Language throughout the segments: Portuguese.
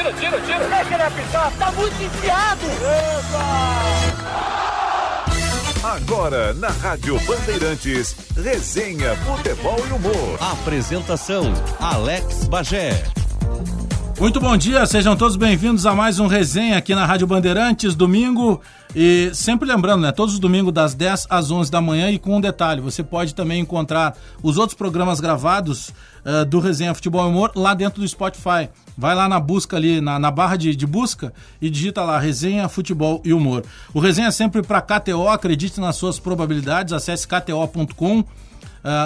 tira, tira, tira. Deixa ele apitar, tá muito enfiado. Agora, na Rádio Bandeirantes, resenha, futebol e humor. Apresentação, Alex Bagé. Muito bom dia, sejam todos bem-vindos a mais um resenha aqui na Rádio Bandeirantes, domingo. E sempre lembrando, né? Todos os domingos das 10 às 11 da manhã e com um detalhe, você pode também encontrar os outros programas gravados uh, do Resenha Futebol e Humor lá dentro do Spotify. Vai lá na busca ali, na, na barra de, de, busca e digita lá Resenha Futebol e Humor. O Resenha é sempre para KTO, acredite nas suas probabilidades, acesse kto.com. Uh,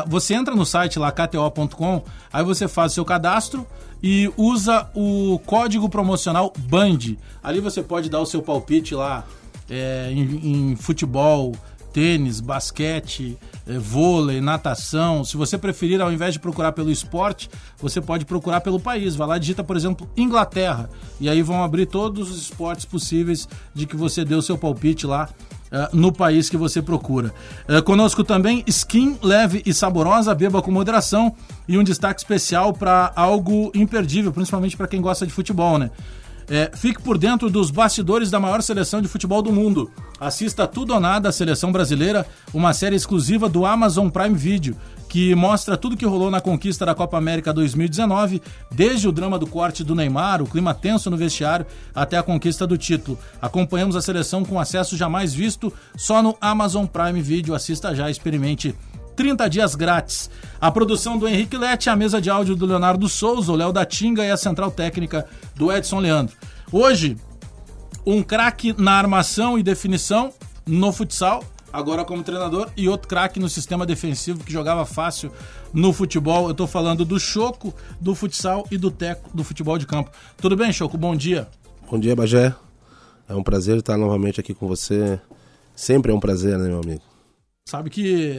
você entra no site lá, kto.com, aí você faz o seu cadastro, e usa o código promocional BAND. Ali você pode dar o seu palpite lá é, em, em, futebol, tênis, basquete, é, vôlei, natação. Se você preferir, ao invés de procurar pelo esporte, você pode procurar pelo país. Vai lá, digita, por exemplo, Inglaterra. E aí vão abrir todos os esportes possíveis de que você dê o seu palpite lá uh, no país que você procura. Uh, conosco também skin leve e saborosa, beba com moderação e um destaque especial para algo imperdível, principalmente para quem gosta de futebol, né? É, fique por dentro dos bastidores da maior seleção de futebol do mundo. Assista Tudo ou Nada, a Seleção Brasileira, uma série exclusiva do Amazon Prime Video que mostra tudo que rolou na conquista da Copa América 2019, desde o drama do corte do Neymar, o clima tenso no vestiário, até a conquista do título. Acompanhamos a seleção com acesso jamais visto só no Amazon Prime Video. Assista já, experimente 30 dias grátis. A produção do Henrique Lete, a mesa de áudio do Leonardo Souza, o Léo da Tinga e a central técnica do Edson Leandro. Hoje, um craque na armação e definição no futsal, agora como treinador, e outro craque no sistema defensivo que jogava fácil no futebol. Eu estou falando do Choco, do futsal e do Teco, do futebol de campo. Tudo bem, Choco? Bom dia. Bom dia, Bagé. É um prazer estar novamente aqui com você. Sempre é um prazer, né, meu amigo? Sabe que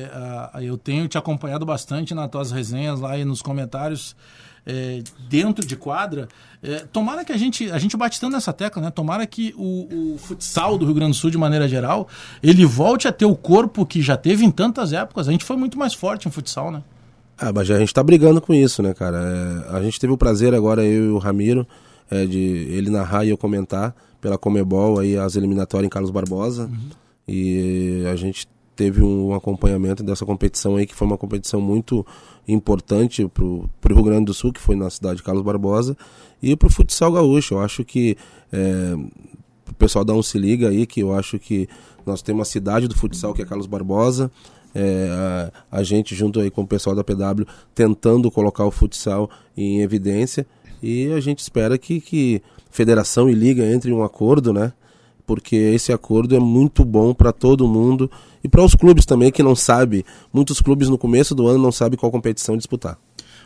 uh, eu tenho te acompanhado bastante nas tuas resenhas lá e nos comentários é, dentro de quadra. É, tomara que a gente, a gente bate tanto nessa tecla, né? Tomara que o, o, futsal do Rio Grande do Sul, de maneira geral, ele volte a ter o corpo que já teve em tantas épocas. A gente foi muito mais forte em futsal, né? Ah, mas a gente tá brigando com isso, né, cara? É, a gente teve o prazer agora, eu e o Ramiro, é, de ele narrar e eu comentar pela Comebol aí as eliminatórias em Carlos Barbosa. Uhum. E a gente teve um acompanhamento dessa competição aí, que foi uma competição muito importante para o Rio Grande do Sul, que foi na cidade de Carlos Barbosa, e para o futsal gaúcho. Eu acho que é, o pessoal dá um se liga aí, que eu acho que nós temos a cidade do futsal, que é Carlos Barbosa, é, a, a, gente junto aí com o pessoal da PW tentando colocar o futsal em evidência e a gente espera que, que federação e liga entre um acordo, né? Porque esse acordo é muito bom para todo mundo e para os clubes também que não sabe, muitos clubes no começo do ano não sabem qual competição disputar.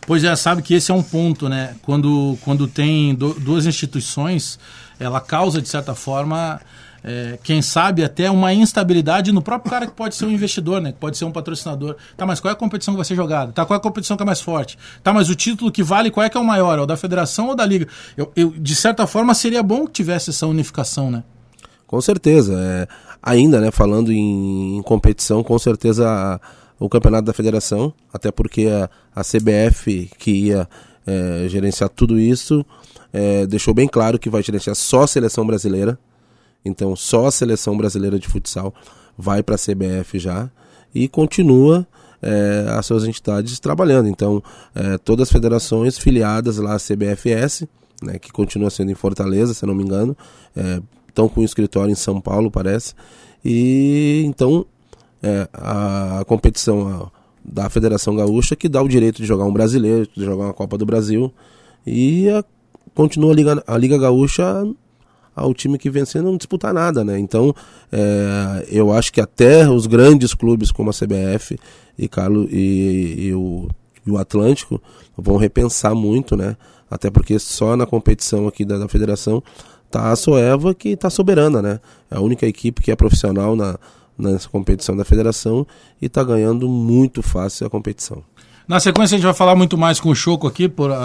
Pois é, sabe que esse é um ponto, né? Quando, quando tem do, duas instituições, ela causa, de certa forma, é, quem sabe até uma instabilidade no próprio cara que pode ser um investidor, né? Que pode ser um patrocinador. Tá, mas qual é a competição que vai ser jogada? Tá, qual é a competição que é mais forte? Tá, mas o título que vale, qual é que é o maior? É o da federação ou da liga? Eu, eu de certa forma, seria bom que tivesse essa unificação, né? Com certeza. É, ainda, né, falando em, em competição, com certeza a, o campeonato da federação, até porque a, a CBF que ia é, gerenciar tudo isso é, deixou bem claro que vai gerenciar só a seleção brasileira. Então, só a seleção brasileira de futsal vai para a CBF já e continua é, as suas entidades trabalhando. Então, é, todas as federações filiadas lá à CBFS, né, que continua sendo em Fortaleza, se não me engano, é, estão com um escritório em São Paulo, parece. E então é, a, a, competição da Federação Gaúcha que dá o direito de jogar um brasileiro, de jogar uma Copa do Brasil. E a, continua a Liga, a Liga Gaúcha ao time que vencer não disputar nada, né? Então, é, eu acho que até os grandes clubes como a CBF e, Carlos, e, e, o, e o Atlântico vão repensar muito, né? Até porque só na competição aqui da, da federação tá a Soeva que está soberana, né? É a única equipe que é profissional na, nessa competição da federação e está ganhando muito fácil a competição. Na sequência a gente vai falar muito mais com o Choco aqui, por, uh,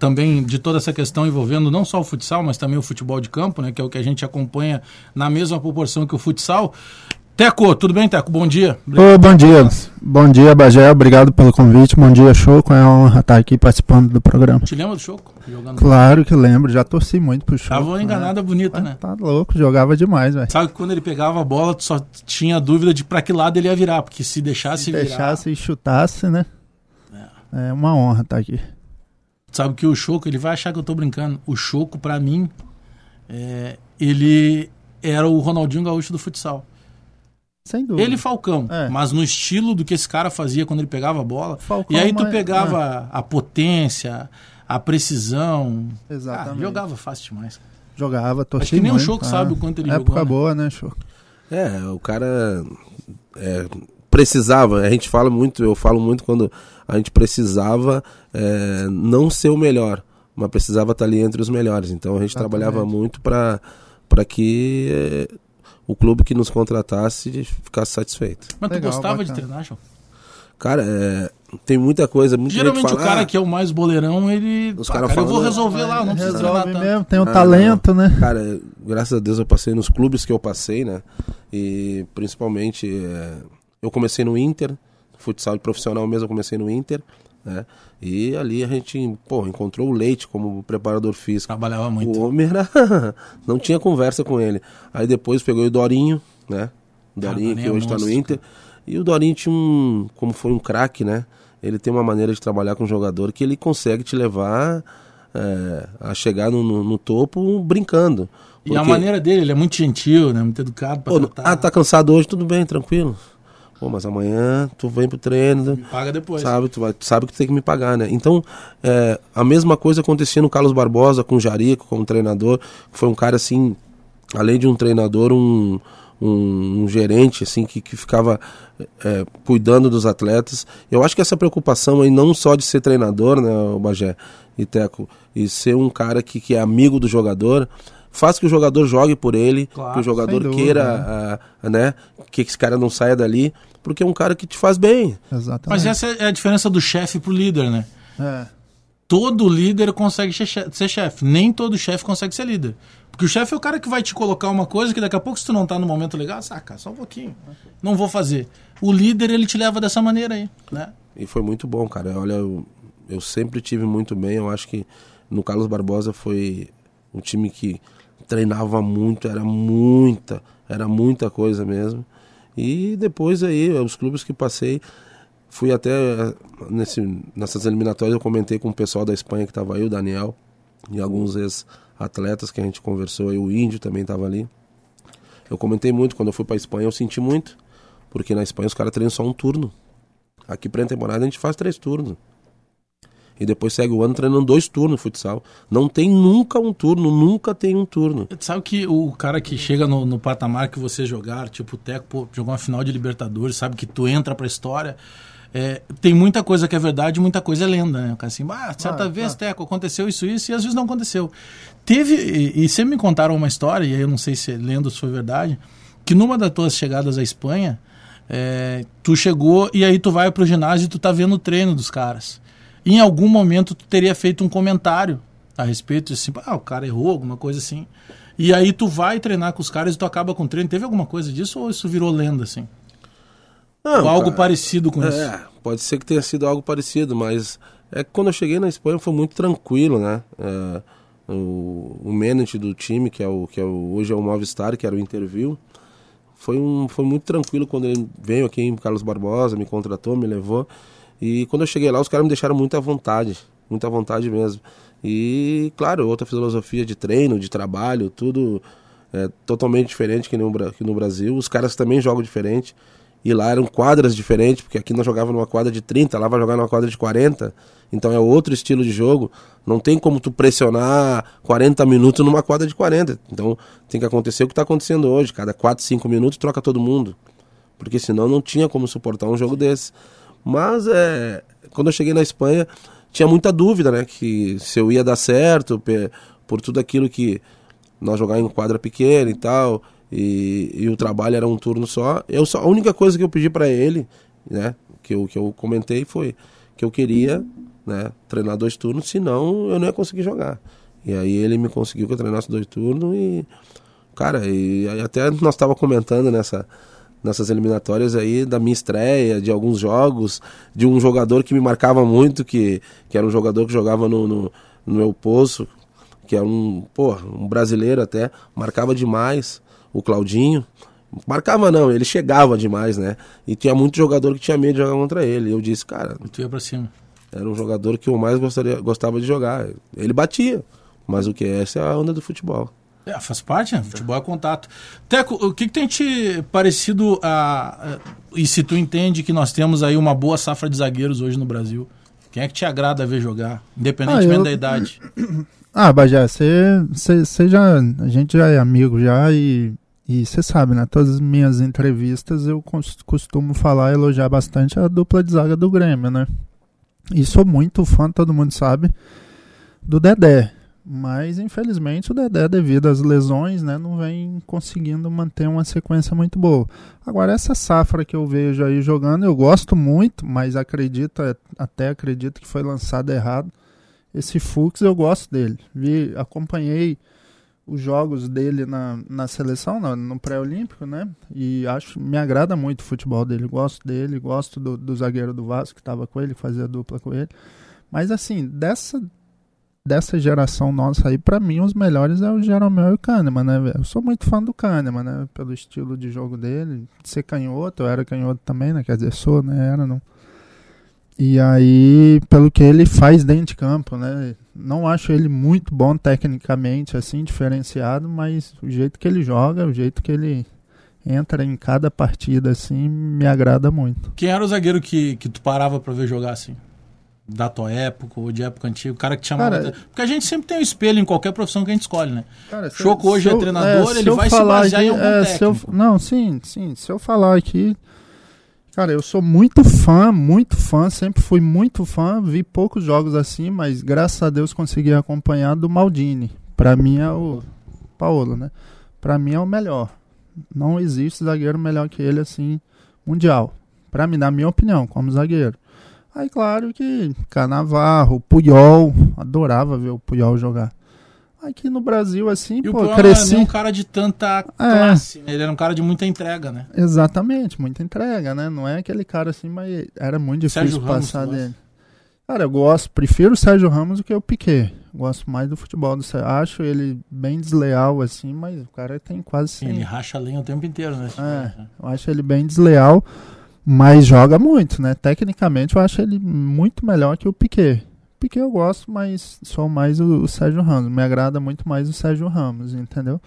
também de toda essa questão envolvendo não só o futsal, mas também o futebol de campo, né, que é o que a gente acompanha na mesma proporção que o futsal. Teco, tudo bem, Teco? Bom dia. Ô, bom dia. Bom dia, Bagé. Obrigado pelo convite. Bom dia, Choco. É uma honra estar aqui participando do programa. Te lembra do Choco? Jogando Claro que lembro. Já torci muito pro Choco. Tava uma enganada bonita, né? né? Tá louco. Jogava demais, velho. Sabe que quando ele pegava a bola, tu só tinha dúvida de pra que lado ele ia virar, porque se deixasse Se virar... deixasse e chutasse, né? É uma honra estar aqui. Sabe que o Choco, ele vai achar que eu tô brincando. O Choco, pra mim, é, ele era o Ronaldinho Gaúcho do futsal. Sem dúvida. Ele e Falcão, É. mas no estilo do que esse cara fazia quando ele pegava a bola. Falcão, e aí tu mas- pegava a potência, a precisão. Exatamente. Ah, jogava fácil demais. Jogava, torci Acho que nem o. Choco sabe o quanto ele Época jogou, né? boa, né, Choco? É, o cara é, precisava, a gente fala muito, eu falo muito quando a gente precisava é, não ser o melhor, mas precisava estar ali entre os melhores. Então a gente Exatamente. trabalhava muito para que é, o clube que nos contratasse ficasse satisfeito. Mas tu Legal, gostava de bacana. treinar, Choco? Cara, é, tem muita coisa, muita Geralmente gente o fala, cara "Ah, que é o mais boleirão, ele. Os Ah, cara cara, eu vou "Não, resolver lá, não precisa treinar Resolve tanto. mesmo. Tem um Ah, talento, né? Cara, graças a Deus eu passei nos clubes que eu passei, né? E principalmente é, eu comecei no Inter, futsal de profissional mesmo, eu comecei no Inter, né? E ali a gente, pô, encontrou o Leite como preparador físico. Trabalhava muito. O homem era. não tinha conversa com ele. Aí depois pegou o Dorinho, né? O Cara, Dorinho, que é hoje tá no Inter. E o Dorinho tinha um. Como foi um craque, né? Ele tem uma maneira de trabalhar com o jogador que ele consegue te levar é, a chegar no, no- no topo brincando. E a Porque- maneira dele, ele é muito gentil, né? Muito educado pra Pô, tratar. ah, tá cansado hoje, tudo bem, tranquilo. Pô, mas amanhã tu vem pro treino, Paga depois. sabe, tu vai, tu sabe que tu tem que me pagar, né? Então, é, a mesma coisa acontecia no Carlos Barbosa com o Jarico como treinador, que foi um cara assim, além de um treinador, um, um, um gerente assim que, que ficava é, cuidando dos atletas. Eu acho que essa preocupação aí não só de ser treinador, né, o Bagé e Teco, e ser um cara que, que é amigo do jogador, faz que o jogador jogue por ele, Claro, que o jogador sem dúvida, queira, ah, né, que esse cara não saia dali, porque é um cara que te faz bem. Exatamente. Mas essa é a diferença do chefe pro líder, né? É. Todo líder consegue ser chefe. Nem todo chefe consegue ser líder. Porque o chefe é o cara que vai te colocar uma coisa que daqui a pouco, se tu não tá no momento legal, saca, só um pouquinho. Não vou fazer. O líder, ele te leva dessa maneira aí, né? E foi muito bom, cara. Olha, eu, eu sempre tive muito bem. Eu acho que no Carlos Barbosa foi um time que treinava muito, era muita, era muita coisa mesmo. E depois aí, os clubes que passei, fui até eh, nesse, nessas eliminatórias, eu comentei com o pessoal da Espanha que estava aí, o Daniel, e alguns ex-atletas que a gente conversou aí, o Índio também estava ali. Eu comentei muito, quando eu fui para Espanha eu senti muito, porque na Espanha os caras treinam só um turno. Aqui pré-temporada a gente faz três turnos. E depois segue o ano treinando dois turnos de futsal. Não tem nunca um turno, nunca tem um turno. Tu Sabe que o cara que chega no, no patamar que você jogar, tipo o Teco, pô, jogou uma final de Libertadores, sabe que tu entra pra história. é, tem muita coisa que é verdade e muita coisa é lenda, né? O cara assim, ah, certa Ah, vez, ah. Teco, aconteceu isso, isso, e às vezes não aconteceu. Teve, e, e sempre me contaram uma história, e aí eu não sei se é lenda ou se foi verdade, que numa das tuas chegadas à Espanha, é, tu chegou e aí tu vai pro ginásio e tu tá vendo o treino dos caras. Em algum momento tu teria feito um comentário a respeito, assim, ah, o cara errou, alguma coisa assim. E aí tu vai treinar com os caras e tu acaba com o treino. Teve alguma coisa disso ou isso virou lenda, assim? Não, ou algo cara, parecido com isso? É, pode ser que tenha sido algo parecido, mas é que quando eu cheguei na Espanha foi muito tranquilo, né? É, o, o manager do time, que é o que é o, hoje é o Movistar, que era o Interview, foi, um, foi muito tranquilo quando ele veio aqui em Carlos Barbosa, me contratou, me levou. E quando eu cheguei lá, os caras me deixaram muita vontade, muita vontade mesmo. E, claro, outra filosofia de treino, de trabalho, tudo é totalmente diferente que no, que no Brasil. Os caras também jogam diferente. E lá eram quadras diferentes, porque aqui nós jogava numa quadra de 30, lá vai jogar numa quadra de 40. Então é outro estilo de jogo. Não tem como tu pressionar 40 minutos numa quadra de 40. Então tem que acontecer o que está acontecendo hoje. Cada 4, 5 minutos troca todo mundo. Porque senão não tinha como suportar um jogo desse. Mas é, quando eu cheguei na Espanha, tinha muita dúvida, né? Que se eu ia dar certo, por tudo aquilo que nós jogar em quadra pequena e tal, e, e o trabalho era um turno só. Eu só. A única coisa que eu pedi para ele, né? Que eu, que eu comentei foi que eu queria né, treinar dois turnos, senão eu não ia conseguir jogar. E aí ele me conseguiu que eu treinasse dois turnos e. Cara, e até nós estava comentando nessa, nessas eliminatórias aí da minha estreia, de alguns jogos, de um jogador que me marcava muito, que, que era um jogador que jogava no, no, no meu poço, que é um, um brasileiro até, marcava demais, o Claudinho. Marcava não, ele chegava demais, né? E tinha muito jogador que tinha medo de jogar contra ele. Eu disse, cara. E tu ia pra cima. Era um jogador que eu mais gostaria, gostava de jogar. Ele batia. Mas o que é essa é a onda do futebol. É, faz parte, né? Futebol é contato. Teco, o que, que tem te parecido a, a, E se tu entende que nós temos aí uma boa safra de zagueiros hoje no Brasil? Quem é que te agrada ver jogar, independentemente ah, eu... da idade? Ah, Bajé, você já. A gente já é amigo já e e você sabe, né? Todas as minhas entrevistas eu costumo falar, elogiar bastante a dupla de zaga do Grêmio, né? E sou muito fã, todo mundo sabe, do Dedé. Mas infelizmente o Dedé, devido às lesões, né, não vem conseguindo manter uma sequência muito boa. Agora, essa safra que eu vejo aí jogando, eu gosto muito, mas acredito, até acredito que foi lançado errado. Esse Fux eu gosto dele. Vi, acompanhei os jogos dele na, na seleção, no, no pré-olímpico, né? E acho, me agrada muito o futebol dele, gosto dele, gosto do, do zagueiro do Vasco que estava com ele, fazia dupla com ele. Mas assim, dessa dessa geração nossa aí, para mim os melhores é o Jeromel e o Kahneman, né? Eu sou muito fã do Kahneman, né? Pelo estilo de jogo dele, de ser canhoto, eu era canhoto também, né? Quer dizer, sou, né? Era, não. E aí, pelo que ele faz dentro de campo, né? Não acho ele muito bom tecnicamente, assim, diferenciado, mas o jeito que ele joga, o jeito que ele entra em cada partida, assim, me agrada muito. Quem era o zagueiro que, que tu parava para ver jogar, assim? Da tua época ou de época antiga, o cara que te chamava. Cara, Porque a gente sempre tem um espelho em qualquer profissão que a gente escolhe, né? Cara, Choco hoje é treinador, é, ele vai se basear aqui, em algum é, técnico. Eu, não, sim, sim. Se eu falar aqui, Cara, eu sou muito fã, muito fã, sempre fui muito fã, vi poucos jogos assim, mas graças a Deus consegui acompanhar do Maldini. Para mim é o Paulo, né? Para mim é o melhor. Não existe zagueiro melhor que ele assim mundial. Para mim, na minha opinião, como zagueiro. Aí claro que Canavarro, Puyol, adorava ver o Puyol jogar. Aqui no Brasil, assim, e pô, o cresci... não é um cara de tanta é. classe, né? Ele era um cara de muita entrega, né? Exatamente, muita entrega, né? Não é aquele cara assim, mas era muito difícil Sérgio passar Ramos, dele. Cara, eu gosto, prefiro o Sérgio Ramos do que o Piquet. Gosto mais do futebol do Sérgio. Acho ele bem desleal, assim, mas o cara tem quase 100. Ele racha a lenha o tempo inteiro, né? É, eu acho ele bem desleal, mas joga muito, né? Tecnicamente eu acho ele muito melhor que o Piquet. Piquet eu gosto, mas sou mais o, o, Sérgio Ramos. Me agrada muito mais o Sérgio Ramos, entendeu?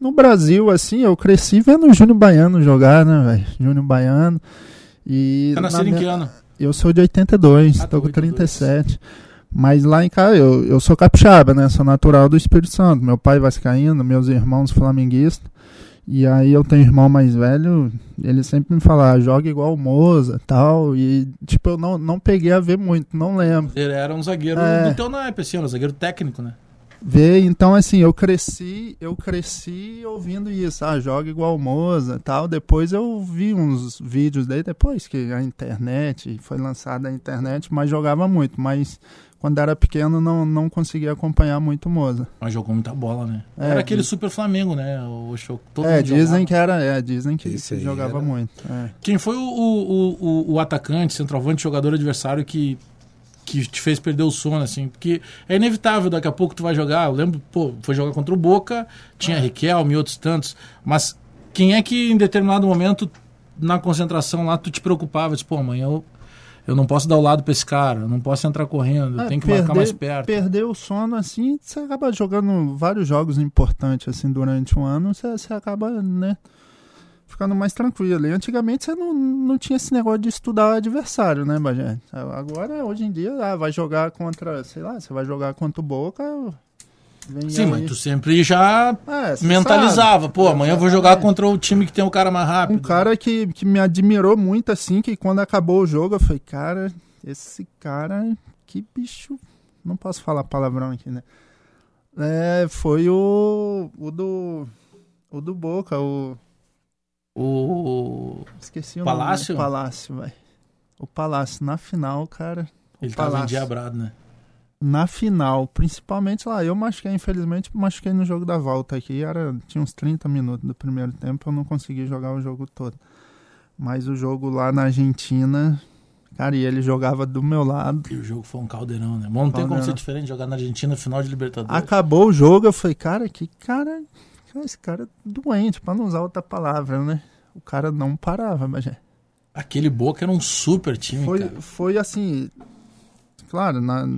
No Brasil, assim, eu cresci vendo o Júnior Baiano jogar, né, velho? Júnior Baiano. E tá nascendo minha... em que ano? Eu sou de 82, ah, tô com 37. Mas lá em casa, eu, eu sou capixaba, né? Sou natural do Espírito Santo. Meu pai vascaíno, meus irmãos flamenguistas. E aí eu tenho um irmão mais velho, ele sempre me fala, ah, joga igual o Moza tal. E tipo, eu não, não peguei a ver muito, não lembro. Ele era um zagueiro é... do teu naipe, assim, um zagueiro técnico, né? Ver, então assim, eu cresci, eu cresci ouvindo isso, ah, joga igual o Moza tal. Depois eu vi uns vídeos dele, depois que a internet, foi lançada a internet, mas jogava muito, mas quando era pequeno não, não conseguia acompanhar muito o Moza. Mas jogou muita bola, né? É, era aquele Super Flamengo, né? O show, todo é, dizem jogava. que era, é, dizem que, que jogava era... muito. É. Quem foi o, o, o, o, atacante, centroavante, jogador adversário que, que te fez perder o sono, assim? Porque é inevitável, daqui a pouco tu vai jogar. Eu lembro, pô, foi jogar contra o Boca, tinha é. Riquelme e outros tantos. Mas quem é que em determinado momento, na concentração lá, tu te preocupava? Tipo, pô, amanhã eu eu não posso dar o lado para esse cara, eu não posso entrar correndo, é, tem que perder, marcar mais perto. Perder o sono assim, você acaba jogando vários jogos importantes assim durante um ano, você, você acaba, né, ficando mais tranquilo. E antigamente você não, não tinha esse negócio de estudar o adversário, né, Bagé? Agora, hoje em dia, ah, vai jogar contra, sei lá, você vai jogar contra o Boca, Vem Sim, aí. mas tu sempre já é, mentalizava. Sabe. Pô, amanhã eu vou jogar contra o time que tem o cara mais rápido. Um cara que, que me admirou muito, assim, que quando acabou o jogo, eu falei, cara, esse cara, que bicho. Não posso falar palavrão aqui, né? É, foi o. O do. O do Boca, o. O. Esqueci o Palácio? nome. Palácio, velho. O Palácio, na final, cara. Ele Palácio. tava endiabrado, né? Na final, principalmente lá, eu machuquei, infelizmente, machuquei no jogo da volta aqui, era, tinha uns 30 minutos do primeiro tempo, eu não consegui jogar o jogo todo. Mas o jogo lá na Argentina, cara, e ele jogava do meu lado. E o jogo foi um caldeirão, né? Mas não tem como Caldeirão. ser diferente jogar na Argentina final de Libertadores. Acabou o jogo, eu falei, cara, que cara. Esse cara é doente, pra não usar outra palavra, né? O cara não parava, mas é. Aquele Boca era um super time, Foi, cara. foi assim. Claro, na-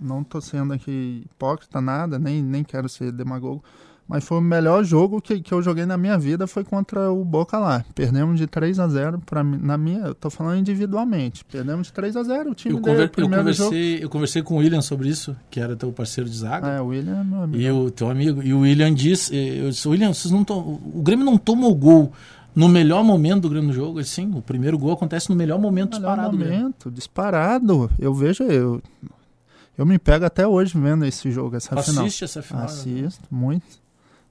não tô sendo aqui hipócrita, nada, nem, nem quero ser demagogo. Mas foi o melhor jogo que, que eu joguei na minha vida foi contra o Boca lá. Perdemos de 3 a 0 para na minha, eu tô falando individualmente. Perdemos de 3 a 0 o time Eu, conver- eu primeiro jogo. conversei, eu conversei com o William sobre isso, que era teu parceiro de zaga. É, o William é meu amigo. E o teu amigo. E o William disse: eu disse, William, vocês não tom- o Grêmio não tomou gol no melhor momento do Grêmio no jogo. Ele, Sim, o primeiro gol acontece no melhor momento Melhor disparado. do Grêmio. momento, disparado. Eu vejo, eu, eu me pego até hoje vendo esse jogo, essa Tu final. assiste essa final. né? Assisto, muito.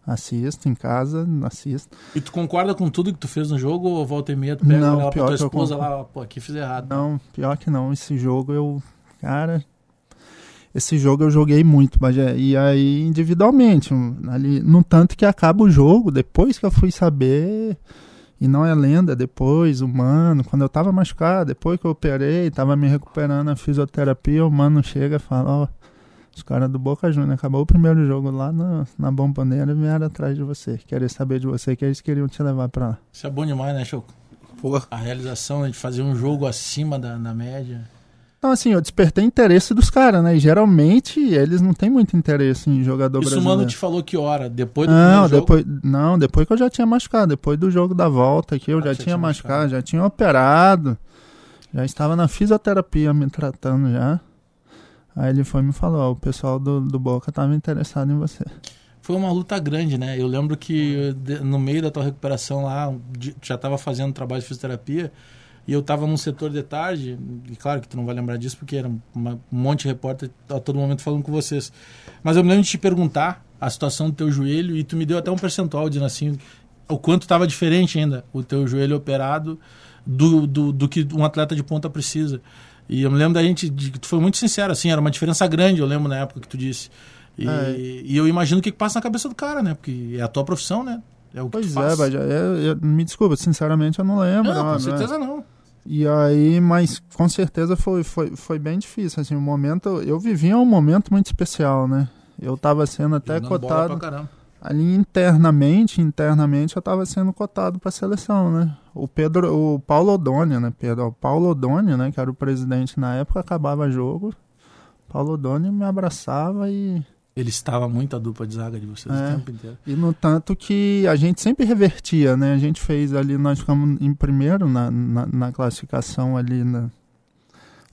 Assisto em casa, assisto. E tu concorda com tudo que tu fez no jogo ou volta e meia tu pega Não, pra pior tua que eu esposa lá, pô, aqui fiz errado. Não, pior que não. Esse jogo eu. Cara. Esse jogo eu joguei muito, mas é- e aí individualmente, ali, no tanto que acaba o jogo, depois que eu fui saber, e não é lenda, depois, o mano, quando eu tava machucado, depois que eu operei, tava me recuperando a fisioterapia, o mano chega e fala, ó, os caras do Boca Juniors, acabou o primeiro jogo lá na, na Bomboneira e vieram atrás de você, querer saber de você, que eles queriam te levar pra lá. Isso é bom demais, né, Choco? Pô, A realização de fazer um jogo acima da, da média. Então, assim, eu despertei interesse dos caras, né? E geralmente eles não têm muito interesse em jogador Isso o brasileiro. mano te falou que hora? Depois do Não, primeiro jogo? depois, não, depois que eu já tinha machucado. Depois do jogo da volta aqui, eu Ah, já já tinha machucado, machucado. já tinha operado. Já estava na fisioterapia me tratando já. Aí ele foi e me falou, ó, o pessoal do, do Boca estava interessado em você. Foi uma luta grande, né? Eu lembro que no meio da tua recuperação lá, já estava fazendo trabalho de fisioterapia e eu estava num setor de tarde, e claro que tu não vai lembrar disso porque era uma- um monte de repórter a todo momento falando com vocês. Mas eu me lembro de te perguntar a situação do teu joelho e tu me deu até um percentual dizendo assim, o quanto estava diferente ainda o teu joelho operado do, do, do que um atleta de ponta precisa. E eu me lembro da gente, de, que tu foi muito sincero, assim, era uma diferença grande, eu lembro na época que tu disse. E, É. e eu imagino o que, que passa na cabeça do cara, né? Porque é a tua profissão, né? É o que Pois tu é, faz. Eu, eu- me desculpa, sinceramente eu não lembro. Não, né? com certeza não. E aí, mas com certeza foi, foi, foi bem difícil, assim, o momento, eu vivia um momento muito especial, né? Eu tava sendo até cotado, ali internamente, internamente eu tava sendo cotado pra seleção, né? O Pedro, o Paulo Odônia, né, Pedro, o Paulo Odônia, né, que era o presidente na época, acabava jogo, Paulo Odônia me abraçava e Ele estava muito a dupla de zaga de vocês É. o tempo inteiro. E no tanto que a gente sempre revertia, né? A gente fez ali, nós ficamos em primeiro na, na, na classificação ali na,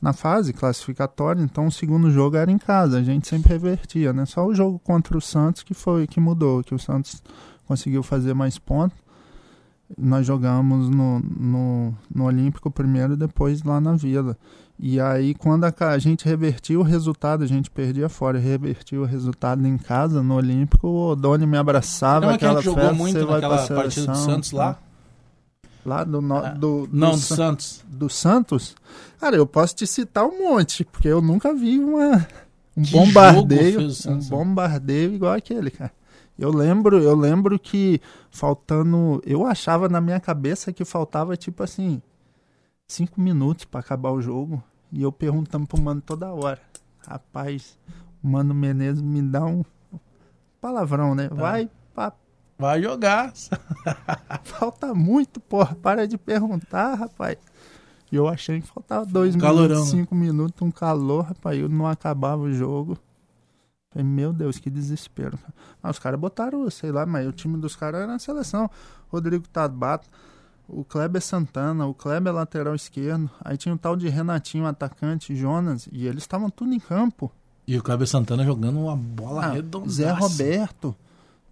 na fase classificatória, então o segundo jogo era em casa, a gente sempre revertia, né? Só o jogo contra o Santos que foi que mudou, que o Santos conseguiu fazer mais pontos. Nós jogamos no, no, no Olímpico primeiro e depois lá na Vila. E aí, quando a, gente revertia o resultado, a gente perdia fora, e revertia o resultado em casa, no Olímpico, o Odoni me abraçava, Não é que aquela gente jogou festa, muito naquela partida do Santos lá? Lá do, no, Ah, do, Não, do Sa- Santos. do Santos? Cara, eu posso te citar um monte, porque eu nunca vi uma, um Que bombardeio, Santos, um bombardeio igual aquele, cara. Eu lembro, eu lembro que faltando, eu achava na minha cabeça que faltava tipo assim, cinco minutos pra acabar o jogo, e eu perguntando pro mano toda hora, rapaz, o mano Menezes me dá um palavrão, né? Vai pra Vai jogar. Falta muito, porra. Para de perguntar, rapaz. E eu achei que faltava dois Calorão, minutos, né? cinco minutos, um calor, rapaz. Eu não acabava o jogo. Falei, meu Deus, que desespero. Ah, os caras botaram, sei lá, mas o time dos caras era na seleção. Rodrigo Tabato, o Kleber Santana, o Kleber lateral esquerdo. Aí tinha o tal de Renatinho, atacante, Jonas. E eles estavam tudo em campo. E o Cláudio Santana jogando uma bola Ah, redonda. Zé Roberto.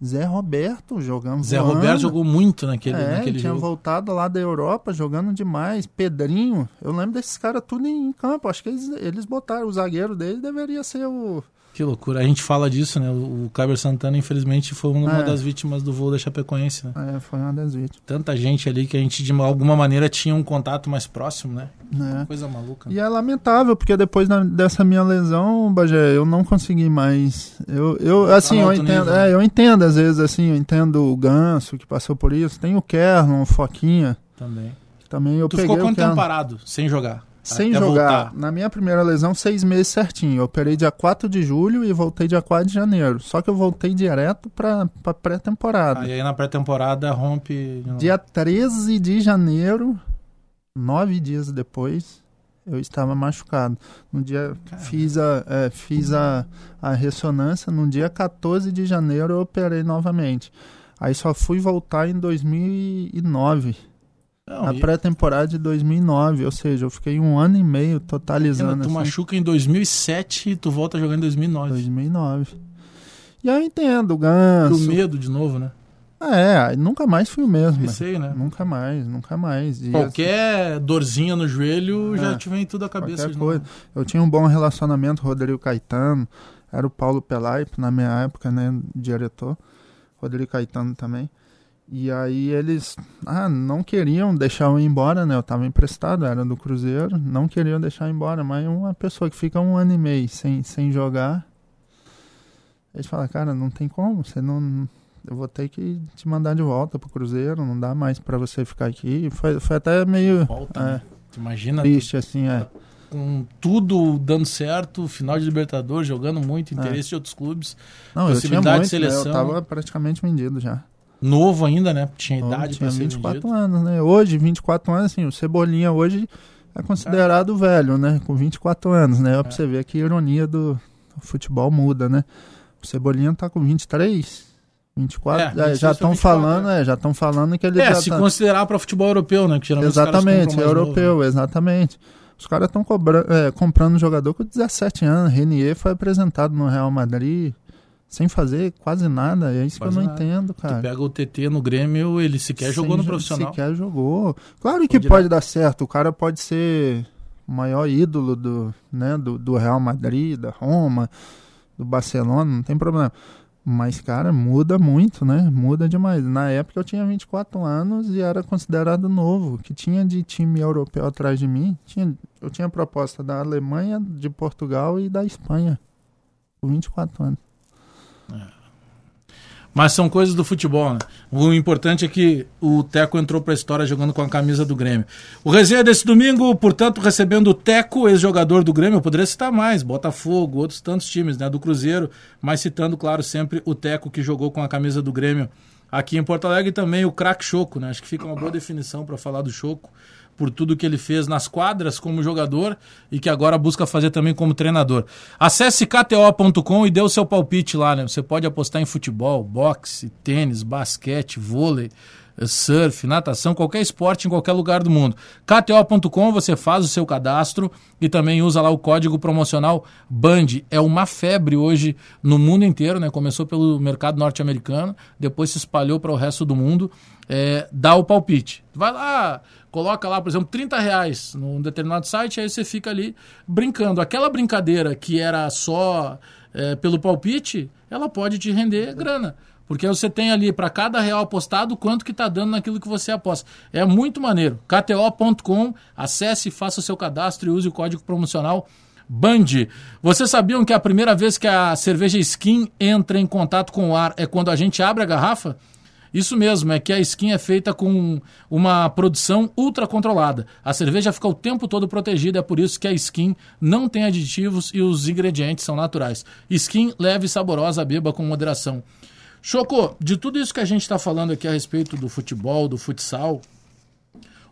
Zé Roberto jogando. Zé voando. Roberto jogou muito naquele, É, naquele tinha jogo. voltado lá da Europa jogando demais. Pedrinho, eu lembro desses caras tudo em campo. Acho que eles, eles botaram o zagueiro dele, deveria ser o. Que loucura. A gente fala disso, né? O, Cláudio Santana, infelizmente, foi uma É. das vítimas do voo da Chapecoense, né? É, foi uma das vítimas. Tanta gente ali que a gente, de alguma maneira, tinha um contato mais próximo, né? Né? Coisa maluca. né? E é lamentável, porque depois da- dessa minha lesão, Bagé, eu não consegui mais. Eu, eu assim, no eu entendo, nível. é, eu entendo às vezes, assim, eu entendo o Ganso que passou por isso, tem o Kerlon, o Foquinha, Também. também eu tu peguei ficou quanto tempo parado, sem jogar? Sem jogar. voltar. Na minha primeira lesão, seis meses certinho. Eu operei dia 4 de julho e voltei dia 4 de janeiro. Só que eu voltei direto pra pré-temporada. Aí, aí na pré-temporada rompe. Dia 13 de janeiro, nove dias depois, eu estava machucado. No dia fiz a, é, fiz a, a ressonância, no dia 14 de janeiro eu operei novamente. Aí só fui voltar em 2009, Não, na e- pré-temporada de 2009, ou seja, eu fiquei um ano e meio totalizando tu assim, machuca em 2007 e tu volta jogando em 2009. 2009. E aí eu entendo, o Ganso. Pro medo de novo, né? É, nunca mais fui o mesmo. Aí, né? Nunca mais, nunca mais. E Qualquer dorzinha no joelho já É, te vem tudo à cabeça qualquer de coisa. novo. Eu tinha um bom relacionamento com o Rodrigo Caetano, era o Paulo Pelaipe na minha época, né, diretor. Rodrigo Caetano também. E aí eles ah, não queriam deixar eu ir embora, né? Eu tava emprestado, era do Cruzeiro, não queriam deixar eu ir embora, mas uma pessoa que fica um ano e meio sem, sem jogar, eles falam, cara, não tem como, você não. Eu vou ter que te mandar de volta pro Cruzeiro, não dá mais pra você ficar aqui. Foi, foi até meio Volta, é, né? Imagina triste, assim, é. com tudo dando certo, final de Libertadores, jogando muito, interesse de outros clubes. Não, eu tinha muito, de né? seleção. Eu tava praticamente vendido já. Novo ainda, né? Tinha Eu idade tinha pra ser 24 vendido. anos, né? Hoje, 24 anos, assim, o Cebolinha hoje é considerado velho, né? Com 24 anos, né? Ó, Pra É. você ver que a ironia do, futebol muda, né? O Cebolinha tá com 23, 24, É, é, 23 já estão 24, falando, é, já estão falando que ele É, se tá... considerar para futebol europeu, né? Que geralmente Exatamente, europeu, novo, né? exatamente. Os caras estão comprando jogador com 17 anos. Renier foi apresentado no Real Madrid sem fazer quase nada. É isso Quase que eu não nada. entendo, Tu cara. pega o TT no Grêmio, ele sequer Sem jogou no profissional. Sequer jogou. Claro que Pode pode dar certo. O cara pode ser o maior ídolo do, né, do, do Real Madrid, da Roma, do Barcelona, não tem problema. Mas, cara, muda muito, né? Muda demais. Na época eu tinha 24 anos e era considerado novo. Que tinha de time europeu atrás de mim? Tinha, eu tinha proposta da Alemanha, de Portugal e da Espanha. Com 24 anos. Mas são coisas do futebol, né? O importante é que o Teco entrou pra história jogando com a camisa do Grêmio. O resenha desse domingo, portanto, recebendo o Teco, ex-jogador do Grêmio, eu poderia citar mais, Botafogo, outros tantos times, né, do Cruzeiro, mas citando, claro, sempre o Teco que jogou com a camisa do Grêmio aqui em Porto Alegre também o craque Choco, né? Acho que fica uma boa definição para falar do Choco por tudo que ele fez nas quadras como jogador e que agora busca fazer também como treinador. Acesse kto.com e dê o seu palpite lá, né? Você pode apostar em futebol, boxe, tênis, basquete, vôlei, surf, natação, qualquer esporte em qualquer lugar do mundo. kto.com você faz o seu cadastro e também usa lá o código promocional BAND. É uma febre hoje no mundo inteiro, né? Começou pelo mercado norte-americano, depois se espalhou para o resto do mundo. É, dá o palpite. Vai lá, coloca lá, por exemplo, 30 reais num determinado site, aí você fica ali brincando. Aquela brincadeira que era só é, pelo palpite, ela pode te render grana. Porque você tem ali para cada real apostado quanto que está dando naquilo que você aposta. É muito maneiro. KTO.com, acesse, faça o seu cadastro e use o código promocional BAND. Vocês sabiam que a primeira vez que a cerveja Skin entra em contato com o ar é quando a gente abre a garrafa? Isso mesmo, é que a skin é feita com uma produção ultra controlada. A cerveja fica o tempo todo protegida, é por isso que a skin não tem aditivos e os ingredientes são naturais. Skin leve e saborosa, beba com moderação. Choco, de tudo isso que a gente está falando aqui a respeito do futebol, do futsal,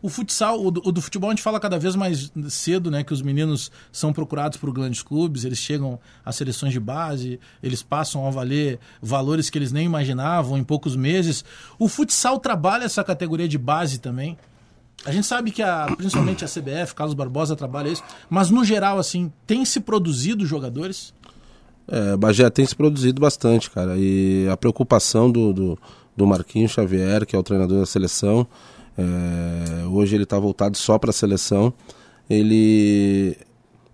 o futsal, o do, o do futebol a gente fala cada vez mais cedo, né? Que os meninos são procurados por grandes clubes, eles chegam às seleções de base, eles passam a valer valores que eles nem imaginavam em poucos meses. O futsal trabalha essa categoria de base também. A gente sabe que a, principalmente a CBF, Carlos Barbosa trabalha isso, mas no geral, assim, tem se produzido jogadores? É, Bagé tem se produzido bastante, cara. E a preocupação do, do, do Marquinhos Xavier, que é o treinador da seleção, é, hoje ele está voltado só para a seleção. Ele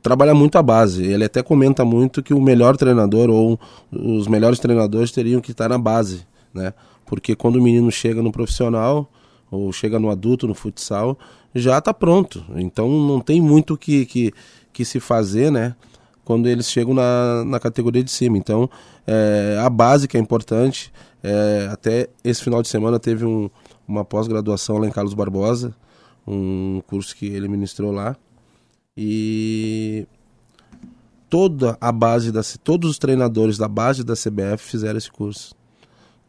trabalha muito a base. Ele até comenta muito que o melhor treinador ou os melhores treinadores teriam que estar na base, né? Porque quando o menino chega no profissional ou chega no adulto, no futsal, já está pronto. Então não tem muito que, que, que se fazer, né? Quando eles chegam na, na categoria de cima. Então, é, a base que é importante. É, até esse final de semana teve um, uma pós-graduação lá em Carlos Barbosa um curso que ele ministrou lá. E toda a base da todos os treinadores da base da CBF fizeram esse curso.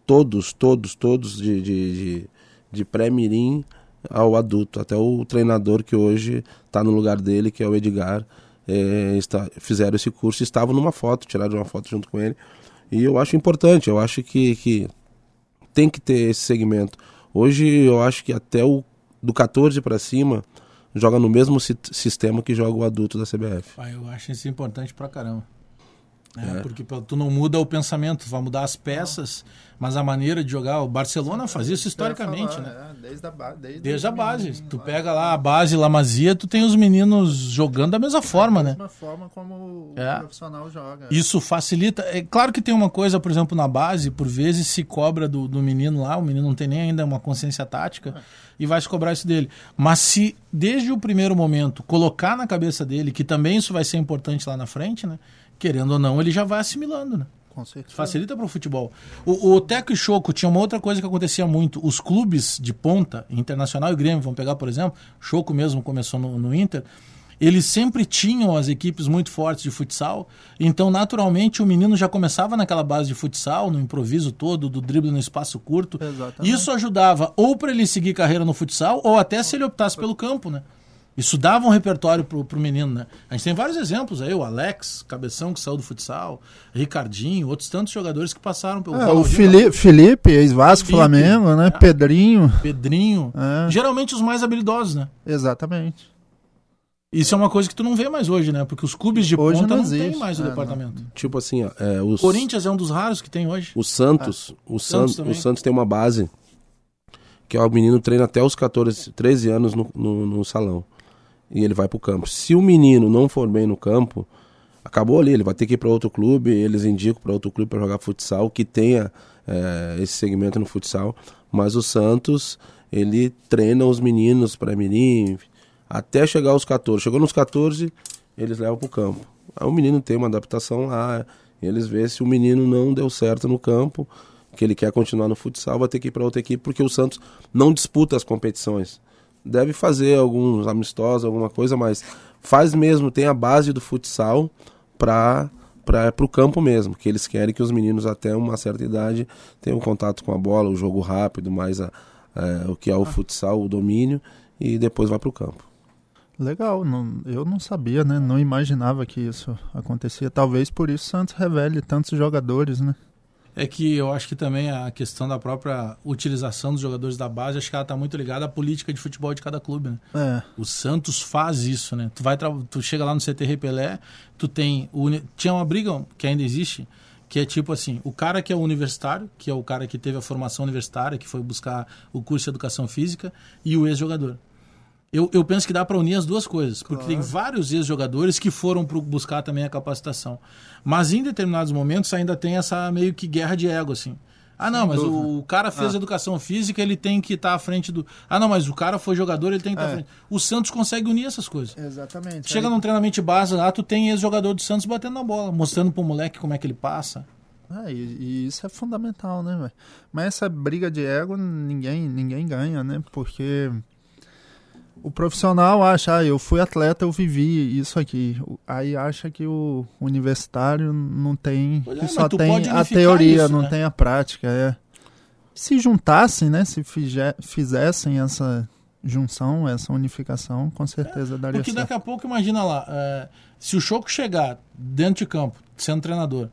Todos, todos, todos de, de, de, de pré-mirim ao adulto. Até o treinador que hoje está no lugar dele, que é o Edgar, é, está, fizeram esse curso, estavam numa foto, tiraram uma foto junto com ele. E eu acho importante, eu acho que, que tem que ter esse segmento. Hoje eu acho que até o do 14 para cima joga no mesmo si sistema que joga o adulto da CBF. Ah, eu acho isso importante pra caramba. É, é. Porque tu não muda o pensamento, vai mudar as peças, mas a maneira de jogar. O Barcelona faz isso historicamente, falar, né? É, desde a, ba desde desde a base. tu pega lá a base Lamazia, tu tem os meninos jogando da mesma forma, né? Da mesma forma como o é. profissional joga. Isso facilita. É claro que tem uma coisa, por exemplo, na base, por vezes se cobra do, do menino lá, o menino não tem nem ainda uma consciência tática é. e vai se cobrar isso dele. Mas se desde o primeiro momento colocar na cabeça dele que também isso vai ser importante lá na frente, né? Querendo ou não, ele já vai assimilando, né? Com certeza. Facilita para o futebol. O, Teco e Choco tinha uma outra coisa que acontecia muito. Os clubes de ponta, Internacional e Grêmio, vamos pegar, por exemplo, Choco mesmo começou no, no Inter, eles sempre tinham as equipes muito fortes de futsal, então naturalmente o menino já começava naquela base de futsal, no improviso todo, do drible no espaço curto. Exatamente. Isso ajudava ou para ele seguir carreira no futsal, ou até se ele optasse pelo campo, né? Isso dava um repertório pro, pro menino, né? A gente tem vários exemplos aí, o Alex, Cabeção, que saiu do futsal, Ricardinho, outros tantos jogadores que passaram pelo é, O Felipe, Felipe ex-Vasco, Flamengo, né? É. Pedrinho. Pedrinho. É. Geralmente os mais habilidosos, né? Exatamente. Isso é uma coisa que tu não vê mais hoje, né? Porque os clubes de hoje ponta não, não tem mais o é, departamento. Não. Tipo assim, ó, é, os... Corinthians é um dos raros que tem hoje. O Santos, é. o, Santos, o Santos tem uma base que é o menino treina até os 14, 13 anos no, no, no salão e ele vai para o campo. Se o menino não for bem no campo, acabou ali, ele vai ter que ir para outro clube, eles indicam para outro clube para jogar futsal, que tenha é, esse segmento no futsal. Mas o Santos, ele treina os meninos para mirim até chegar aos 14. Chegou nos 14, eles levam para o campo. Aí o menino tem uma adaptação lá, eles vê se o menino não deu certo no campo, que ele quer continuar no futsal, vai ter que ir para outra equipe, porque o Santos não disputa as competições deve fazer alguns amistosos, alguma coisa, mas faz mesmo, tem a base do futsal para para o campo mesmo, que eles querem que os meninos até uma certa idade tenham contato com a bola, o jogo rápido, mais a, é, o que é o futsal, o domínio, e depois vai para o campo. Legal, não, eu não sabia, né? Não imaginava que isso acontecia. Talvez por isso Santos revele tantos jogadores, né? É que eu acho que também a questão da própria utilização dos jogadores da base, acho que ela está muito ligada à política de futebol de cada clube, né? É. O Santos faz isso, né? Tu vai tu chega lá no CT Pelé, tu tem o, tinha uma briga que ainda existe, que é tipo assim, o cara que é universitário, que é o cara que teve a formação universitária, que foi buscar o curso de educação física, e o ex-jogador. Eu, eu penso que dá para unir as duas coisas, porque claro. tem vários ex-jogadores que foram buscar também a capacitação. Mas em determinados momentos ainda tem essa meio que guerra de ego, assim. Ah, não, mas o, cara fez ah. educação física, ele tem que estar tá à frente do. Ah, não, mas o cara foi jogador, ele tem que estar tá é. à frente. O Santos consegue unir essas coisas. Exatamente. Chega Aí... num treinamento base lá, tu tem ex-jogador do Santos batendo na bola, mostrando pro moleque como é que ele passa. Ah, e, e, isso é fundamental, né, velho? Mas essa briga de ego ninguém, ninguém ganha, né? Porque o profissional acha, ah, eu fui atleta, eu vivi isso aqui. Aí acha que o universitário não tem, que só tem a teoria, isso, não né? tem a prática. É. Se juntassem, né, se fizessem essa junção, essa unificação, com certeza é, daria Porque certo. daqui a pouco, imagina lá, é, se o Choco chegar dentro de campo, sendo treinador,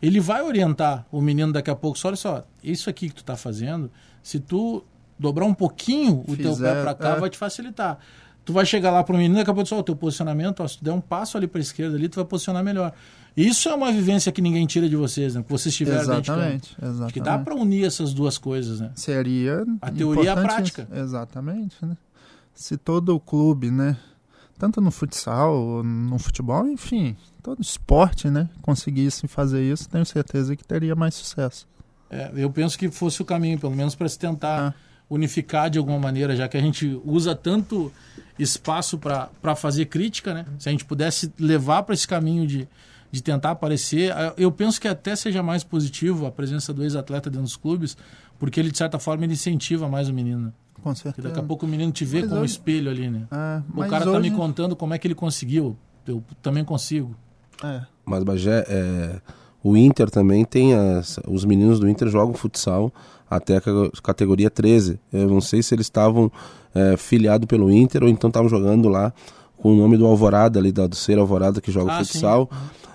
ele vai orientar o menino daqui a pouco, só olha só, isso aqui que tu está fazendo, se tu dobrar um pouquinho o Fizer, teu pé para cá é. vai te facilitar. Tu vai chegar lá para o menino, daqui a pouco só o teu posicionamento, ó, se tu der um passo ali para a esquerda ali, tu vai posicionar melhor. Isso é uma vivência que ninguém tira de vocês, né? Que vocês tiveram exatamente, dentro de. Exatamente. Acho que dá para unir essas duas coisas, né? Seria a teoria e a prática. Exatamente, né? Se todo o clube, né, tanto no futsal, no futebol, enfim, todo esporte, né, conseguisse fazer isso, tenho certeza que teria mais sucesso. É, eu penso que fosse o caminho, pelo menos para se tentar ah unificar de alguma maneira, já que a gente usa tanto espaço para fazer crítica, né? Se a gente pudesse levar para esse caminho de, de tentar aparecer, eu penso que até seja mais positivo a presença do ex-atleta dentro dos clubes, porque ele, de certa forma, ele incentiva mais o menino. Com Porque certeza. daqui a pouco o menino te vê Mas como hoje- espelho ali, né? É, O cara tá hoje, me contando como é que ele conseguiu. Eu também consigo. É, Mas Bagé, é, o Inter também tem as, os meninos do Inter jogam futsal até a ca- categoria 13. Eu não sei se eles estavam é, filiados pelo Inter ou então estavam jogando lá com o nome do Alvorada ali da do Ser Alvorada que joga Ah, futsal.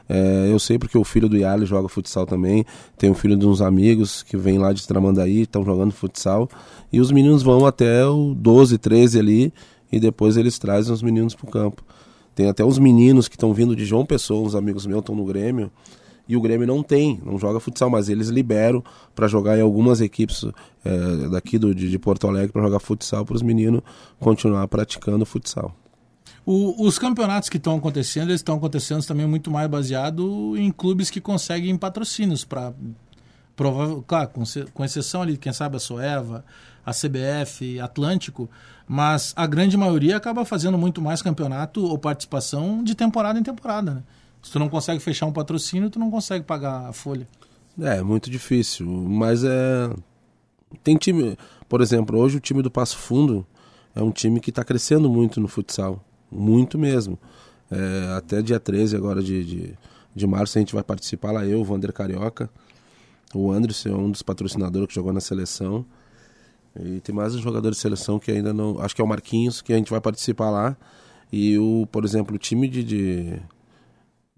É, eu sei porque o filho do Yali joga futsal também. Tem um filho de uns amigos que vem lá de Tramandaí, estão jogando futsal. E os meninos vão até o 12, 13 ali e depois eles trazem os meninos pro campo. Tem até uns meninos que estão vindo de João Pessoa, uns amigos meus estão no Grêmio. E o Grêmio não tem, não joga futsal, mas eles liberam para jogar em algumas equipes é, daqui do, de, de Porto Alegre para jogar futsal para os meninos continuar praticando futsal. O- os campeonatos que estão acontecendo, eles estão acontecendo também muito mais baseado em clubes que conseguem patrocínios para provável, claro, com, com exceção ali, quem sabe a Soeva, a CBF, Atlântico, mas a grande maioria acaba fazendo muito mais campeonato ou participação de temporada em temporada, né? Se tu não consegue fechar um patrocínio, tu não consegue pagar a folha. É, muito difícil, mas é. Tem time, por exemplo, hoje o time do Passo Fundo é um time que está crescendo muito no futsal, muito mesmo. É, até dia 13 agora de, de, de março a gente vai participar lá, eu, o Vander Carioca, o Anderson é um dos patrocinadores que jogou na seleção. E tem mais um jogador de seleção que ainda não. Acho que é o Marquinhos, que a gente vai participar lá. E o, por exemplo, o time de, de,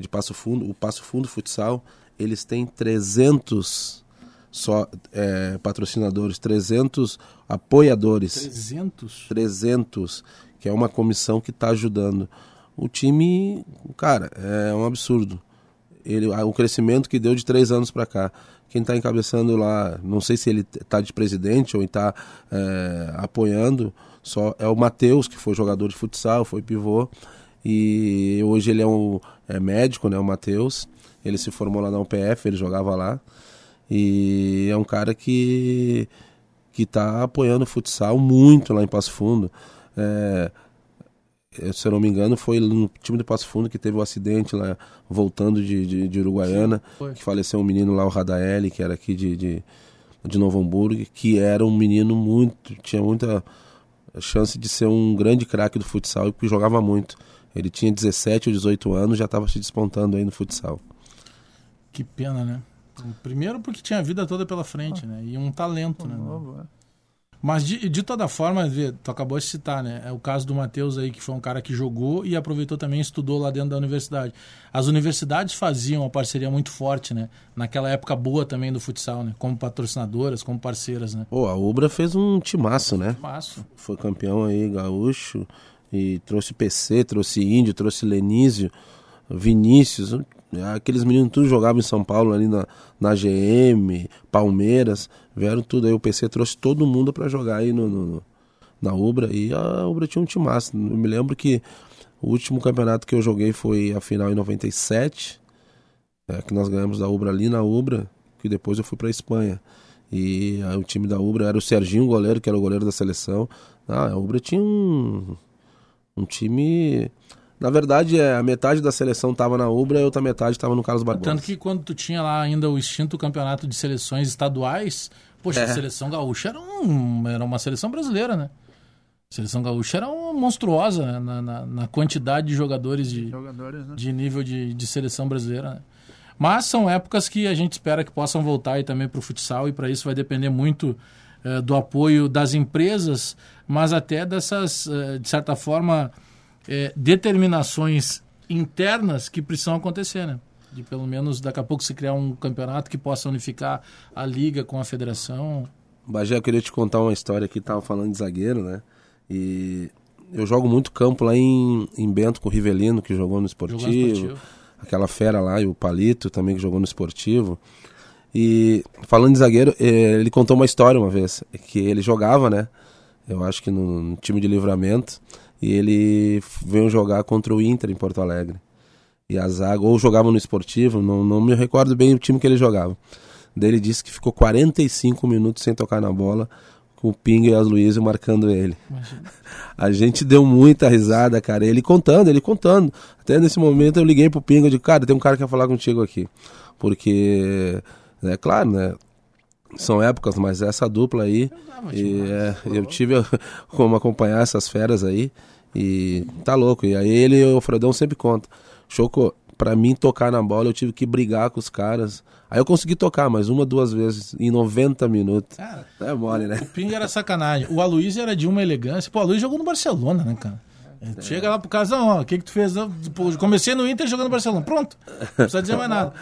de Passo Fundo, o Passo Fundo Futsal, eles têm 300 só é, patrocinadores, 300 apoiadores, 300? 300, que é uma comissão que está ajudando. O time, cara, é um absurdo. Ele, o crescimento que deu de três anos para cá. Quem está encabeçando lá, não sei se ele está de presidente ou está é, apoiando, só é o Matheus, que foi jogador de futsal, foi pivô. E hoje ele é um é médico, né, o Matheus. Ele se formou lá na UPF, ele jogava lá. E é um cara que que está apoiando o futsal muito lá em Passo Fundo. É, se eu não me engano, foi no time do Passo Fundo que teve o um acidente lá, voltando de, de, de Uruguaiana, foi. que faleceu um menino lá, o Radaeli, que era aqui de, de, de Novo Hamburgo, que era um menino muito, tinha muita chance de ser um grande craque do futsal e que jogava muito. Ele tinha 17 ou 18 anos, já estava se despontando aí no futsal. Que pena, né? Primeiro porque tinha a vida toda pela frente, né? E um talento, né? novo, é. Mas de, de toda forma, vê, tu acabou de citar, né? É o caso do Matheus aí, que foi um cara que jogou e aproveitou também e estudou lá dentro da universidade. As universidades faziam uma parceria muito forte, né? Naquela época boa também do futsal, né? Como patrocinadoras, como parceiras, né? Pô, a Ubra fez um timaço, né? Massa. Foi campeão aí, gaúcho, e trouxe PC, trouxe Índio, trouxe Lenísio, Vinícius, aqueles meninos tudo jogavam em São Paulo ali na, na GM, Palmeiras, vieram tudo aí, o PC trouxe todo mundo para jogar aí no, no- na Ubra, e a Ubra tinha um timaço, eu me lembro que o último campeonato que eu joguei foi a final em 97, é, que nós ganhamos da Ubra ali na Ubra, que depois eu fui para Espanha. E aí, o time da Ubra era o Serginho, goleiro, que era o goleiro da seleção. Ah, a Ubra tinha um, um time. Na verdade, é, a metade da seleção estava na Ubra e a outra metade estava no Carlos Barbosa. Tanto que quando tu tinha lá ainda o extinto campeonato de seleções estaduais, poxa, É. a seleção gaúcha era, um, era uma seleção brasileira, né? A seleção gaúcha era uma monstruosa né? na, na- na quantidade de jogadores de, Jogadores, né? de nível de, de seleção brasileira. Né? Mas são épocas que a gente espera que possam voltar aí também para o futsal e para isso vai depender muito eh, do apoio das empresas, mas até dessas, eh, de certa forma, eh, determinações internas que precisam acontecer, né? De pelo menos daqui a pouco se criar um campeonato que possa unificar a liga com a federação. Bagé, eu queria te contar uma história aqui, tava falando de zagueiro, né? E eu jogo muito campo lá em, em Bento com o Rivelino, que jogou no esportivo, Jogou no esportivo. aquela fera lá, e o Palito também, que jogou no esportivo. E falando de zagueiro, eh, ele contou uma história uma vez, que ele jogava, né? Eu acho que no, no time de livramento, e ele veio jogar contra o Inter em Porto Alegre. E a zaga, ou jogava no esportivo, não, não me recordo bem o time que ele jogava. Daí ele disse que ficou 45 minutos sem tocar na bola, com o Pinga e as Luísio marcando ele. Imagina. A gente deu muita risada, cara. Ele contando, ele contando. Até nesse momento eu liguei pro Pinga e disse, cara, tem um cara que quer falar contigo aqui. Porque, é claro, né? São épocas, mas essa dupla aí, e, é, eu tive como acompanhar essas feras aí, e tá louco. E aí ele e o Fredão sempre conta. Choco, pra mim tocar na bola eu tive que brigar com os caras. Aí eu consegui tocar, mas uma, duas vezes, em 90 minutos. Cara, É mole, né? o Pinga era sacanagem. O Aloysio era de uma elegância. Pô, o Aloysio jogou no Barcelona, né, cara? É. Chega lá pro casão, ó, o que que tu fez? Pô, comecei no Inter jogando no Barcelona. Pronto. Não precisa dizer mais nada.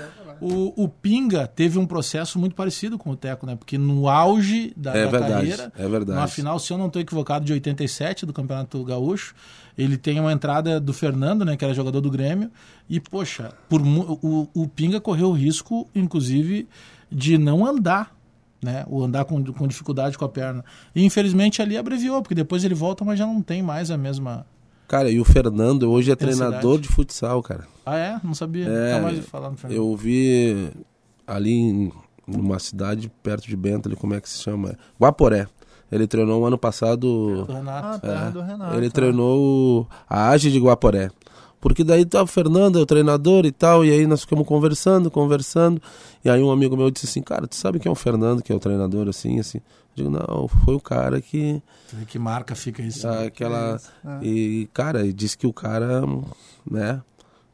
O, o Pinga teve um processo muito parecido com o Teco, né? Porque no auge da, É da verdade, carreira, é verdade. na final, se eu não estou equivocado, de 87 do Campeonato Gaúcho, ele tem uma entrada do Fernando, né? Que era jogador do Grêmio. E, poxa, por, o, o Pinga correu o risco, inclusive, de não andar né? O andar com, com dificuldade com a perna. E infelizmente ali abreviou, porque depois ele volta, mas já não tem mais a mesma. Cara, e o Fernando hoje é treinador de futsal, cara. Ah, é? Não sabia. É, Nunca mais ouvi falar no Fernando. Eu vi ali em numa cidade perto de Bento, ali, como é que se chama? Guaporé. Ele treinou o ano passado. Do Renato. Ah, terra do Renato. Ele né? treinou a AGE de Guaporé. Porque daí tá o Fernando, é o treinador e tal, e aí nós ficamos conversando, conversando. E aí um amigo meu disse assim, cara, tu sabe quem é o Fernando, que é o treinador, assim, assim? Eu digo, não, foi o cara que. Vê Que marca fica isso. ah, aquela. É. E, cara, e disse que o cara, né?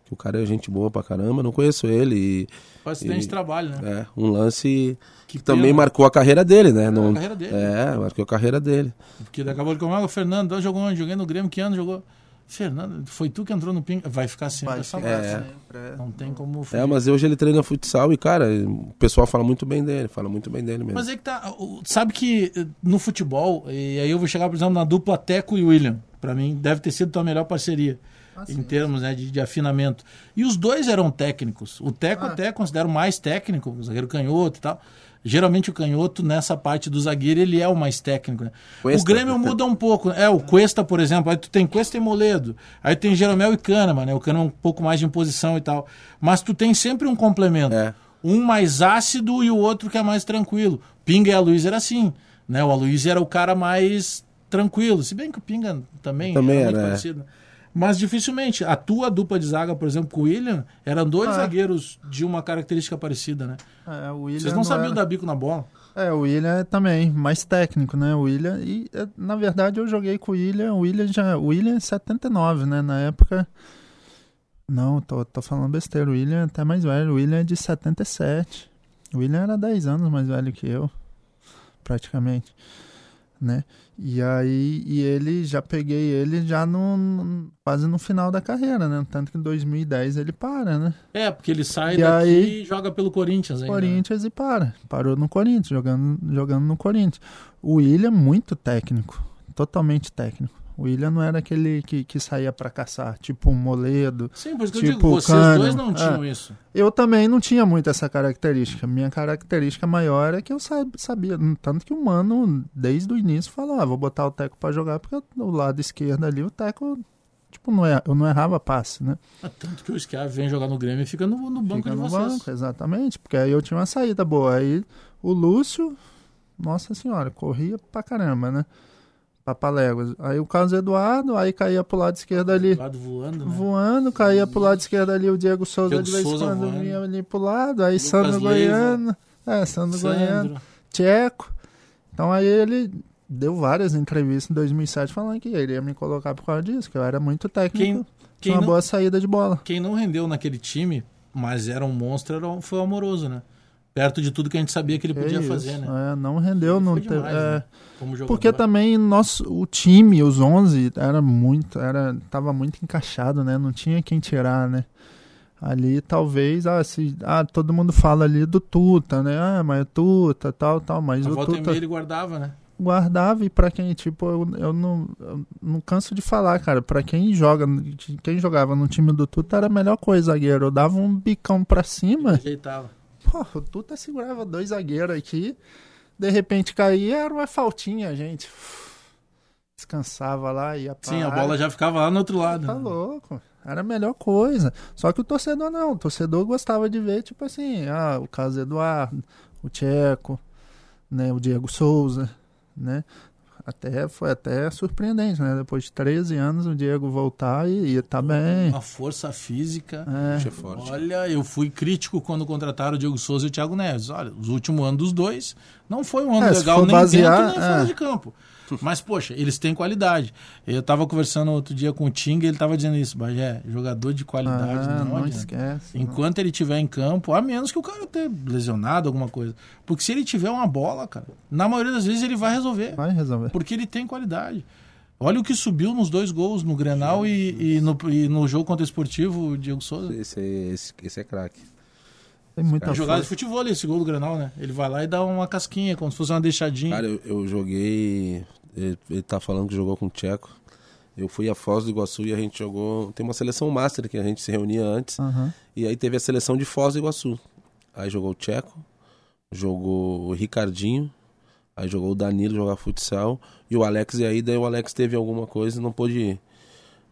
Que o cara é gente boa pra caramba, não conheço ele. E, Faz acidente de trabalho, né? é, um lance Que que também marcou a carreira dele, né? Não- a carreira dele. É, marcou a carreira dele. Porque daqui a pouco ele comeu, o Fernando, jogou onde? Joguei no Grêmio, que ano jogou? Fernando, foi tu que entrou no Pinga. Vai ficar sempre Vai essa É. né? é. Não tem como. É, fugir. mas hoje ele treina futsal e, cara, o pessoal fala muito bem dele, fala muito bem dele mesmo. Mas é que tá. Sabe que eh, no futebol, e aí eu vou chegar, por exemplo, na dupla Teco e William. Pra mim, deve ter sido tua melhor parceria. Ah, em sim. termos né, de, de afinamento. E os dois eram técnicos. O Teco Ah. até considero mais técnico, o zagueiro canhoto e tal. Geralmente o canhoto, nessa parte do zagueiro, ele é o mais técnico. Né? O Cuesta. Grêmio muda um pouco. É, o Cuesta, por exemplo. Aí tu tem Cuesta e Moledo. Aí tem Jeromel e Kahneman, né? O Kahneman um pouco mais de imposição e tal. Mas tu tem sempre um complemento. É. Um mais ácido e o outro que é mais tranquilo. Pinga e a Luiz era assim. Né? O Aloysio era o cara mais tranquilo. Se bem que o Pinga também, Também muito era, é. parecido. Mas dificilmente. A tua dupla de zaga, por exemplo, com o William, eram dois Ah. zagueiros de uma característica parecida, né? É, Vocês não sabiam era- dar bico na bola. É, o William é também mais técnico, né? O William. E, é, na verdade, eu joguei com o William. O William já. O William é 79, né? Na época. Não, tô, tô falando besteira. O William é até mais velho. O William é de 77. O William era 10 anos mais velho que eu. Praticamente. Né? E aí. E ele já peguei ele já no, quase no final da carreira, né? Tanto que em 2010 ele para, né? É, porque ele sai E daqui aí- e joga pelo Corinthians ainda. né? Corinthians e para. Parou no Corinthians, jogando, jogando no Corinthians. O William, muito técnico. Totalmente técnico. O William não era aquele que, que saía pra caçar, tipo um moledo. Sim, por isso que eu Tipo digo, vocês dois não tinham É. isso. Eu também não tinha muito essa característica. Minha característica maior é que eu sa- sabia. Tanto que o mano, desde o início, falou: ah, vou botar o Teco pra jogar, porque do lado esquerdo ali o Teco. Tipo, não é, eu não errava passe, né? Ah, Tanto que o Schiavi vem jogar no Grêmio e fica no, no banco Fica de no vocês. banco, exatamente, porque aí eu tinha uma saída boa. Aí o Lúcio, nossa senhora, corria pra caramba, né? Papaléguas. Aí o Carlos Eduardo, aí caía pro lado esquerdo ali, Lado voando, né? voando, caía pro lado esquerdo ali o Diego Souza Diego de vez em Souza quando voando. vinha ali pro lado, aí Lucas Sandro Leiva. Goiano, é, Sandro Goiano, Sandro. Tcheco. Então aí ele deu várias entrevistas em 2007 falando que ele ia me colocar por causa disso, que eu era muito técnico, Quem, tinha quem, uma não, boa saída de bola. quem não rendeu naquele time, mas era um monstro, era foi o Amoroso, né? Perto de tudo que a gente sabia que ele Que podia isso, fazer, né? é, não rendeu, não teve. demais, é, né? Porque também nosso, o time, os 11, era muito, era, tava muito encaixado, né? Não tinha quem tirar, né? Ali talvez, ah, se, ah, todo mundo fala ali do Tuta, né? Ah, mas é Tuta, tal, tal, mas A o volta e Tuta ele guardava, né? guardava e pra quem, tipo, eu, eu, não, eu não canso de falar, cara, pra quem joga, quem jogava no time do Tuta era a melhor coisa, zagueiro. Eu dava um bicão pra cima, Ajeitava. Pô, o Tuta segurava dois zagueiros aqui, de repente caía, era uma faltinha, gente. Descansava lá, ia pra Sim, a bola já ficava lá no outro lado. Tá né? louco. Era a melhor coisa. Só que o torcedor não. O torcedor gostava de ver, tipo assim, ah, o Carlos Eduardo, o Tcheco, né, o Diego Souza, né? Até, foi até surpreendente, né? Depois de 13 anos o Diego voltar e, e tá bem. Uma força física. É. É forte. Olha, eu fui crítico quando contrataram o Diego Souza e o Thiago Neves. Olha, os últimos anos dos dois não foi um ano É, legal nem basear, dentro nem fora é. de campo. Mas, poxa, eles têm qualidade. Eu tava conversando outro dia com o Ting e ele tava dizendo isso. Bagé, jogador de qualidade, Ah, não, não esquece. Enquanto ele tiver em campo, a menos que o cara tenha lesionado alguma coisa. Porque se ele tiver uma bola, cara, na maioria das vezes ele vai resolver. Vai resolver. Porque ele tem qualidade. Olha o que subiu nos dois gols, no Grenal e, e no, e no jogo contra o Esportivo, o Diego Souza. Esse, esse, esse é craque. Tem muita É jogada de futebol esse gol do Grenal, né? Ele vai lá e dá uma casquinha, como se fosse uma deixadinha. Cara, eu, eu joguei. Ele, ele tá falando que jogou com o Tcheco. Eu fui a Foz do Iguaçu e a gente jogou. Tem uma seleção master que a gente se reunia antes. Aham. E aí teve a seleção de Foz do Iguaçu. Aí jogou o Tcheco, jogou o Ricardinho, aí jogou o Danilo jogar futsal e o Alex. E aí daí o Alex teve alguma coisa e não pôde ir.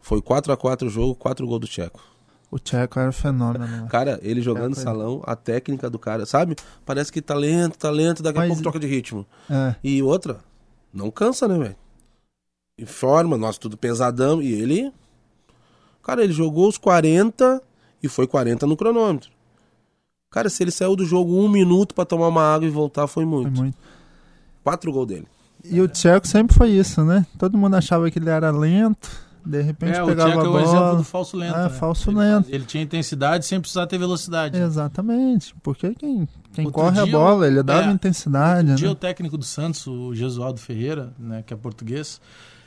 Foi 4 a 4 o jogo, 4 gols do Tcheco. O Tcheco era fenômeno. né? Cara, ele jogando Tcheco, é. salão, a técnica do cara, sabe? Parece que tá lento, tá lento, daqui a Mas- pouco troca de ritmo. É. E outra, não cansa, né, velho? Informa, nós tudo pesadão. E ele. Cara, ele jogou os 40 e foi 40 no cronômetro. Cara, se ele saiu do jogo um minuto pra tomar uma água e voltar, foi muito. Foi muito. Quatro gols dele. E o Tcheco sempre foi isso, né? Todo mundo achava que ele era lento, de repente é, o pegava é a o exemplo bola. do falso lento. É, né? falso ele, lento. Ele tinha intensidade sem precisar ter velocidade. Exatamente. Porque quem, quem Outro corre a dia, bola, ele dava é, intensidade, dia né? o técnico do Santos, o Jesualdo Ferreira, né, que é português,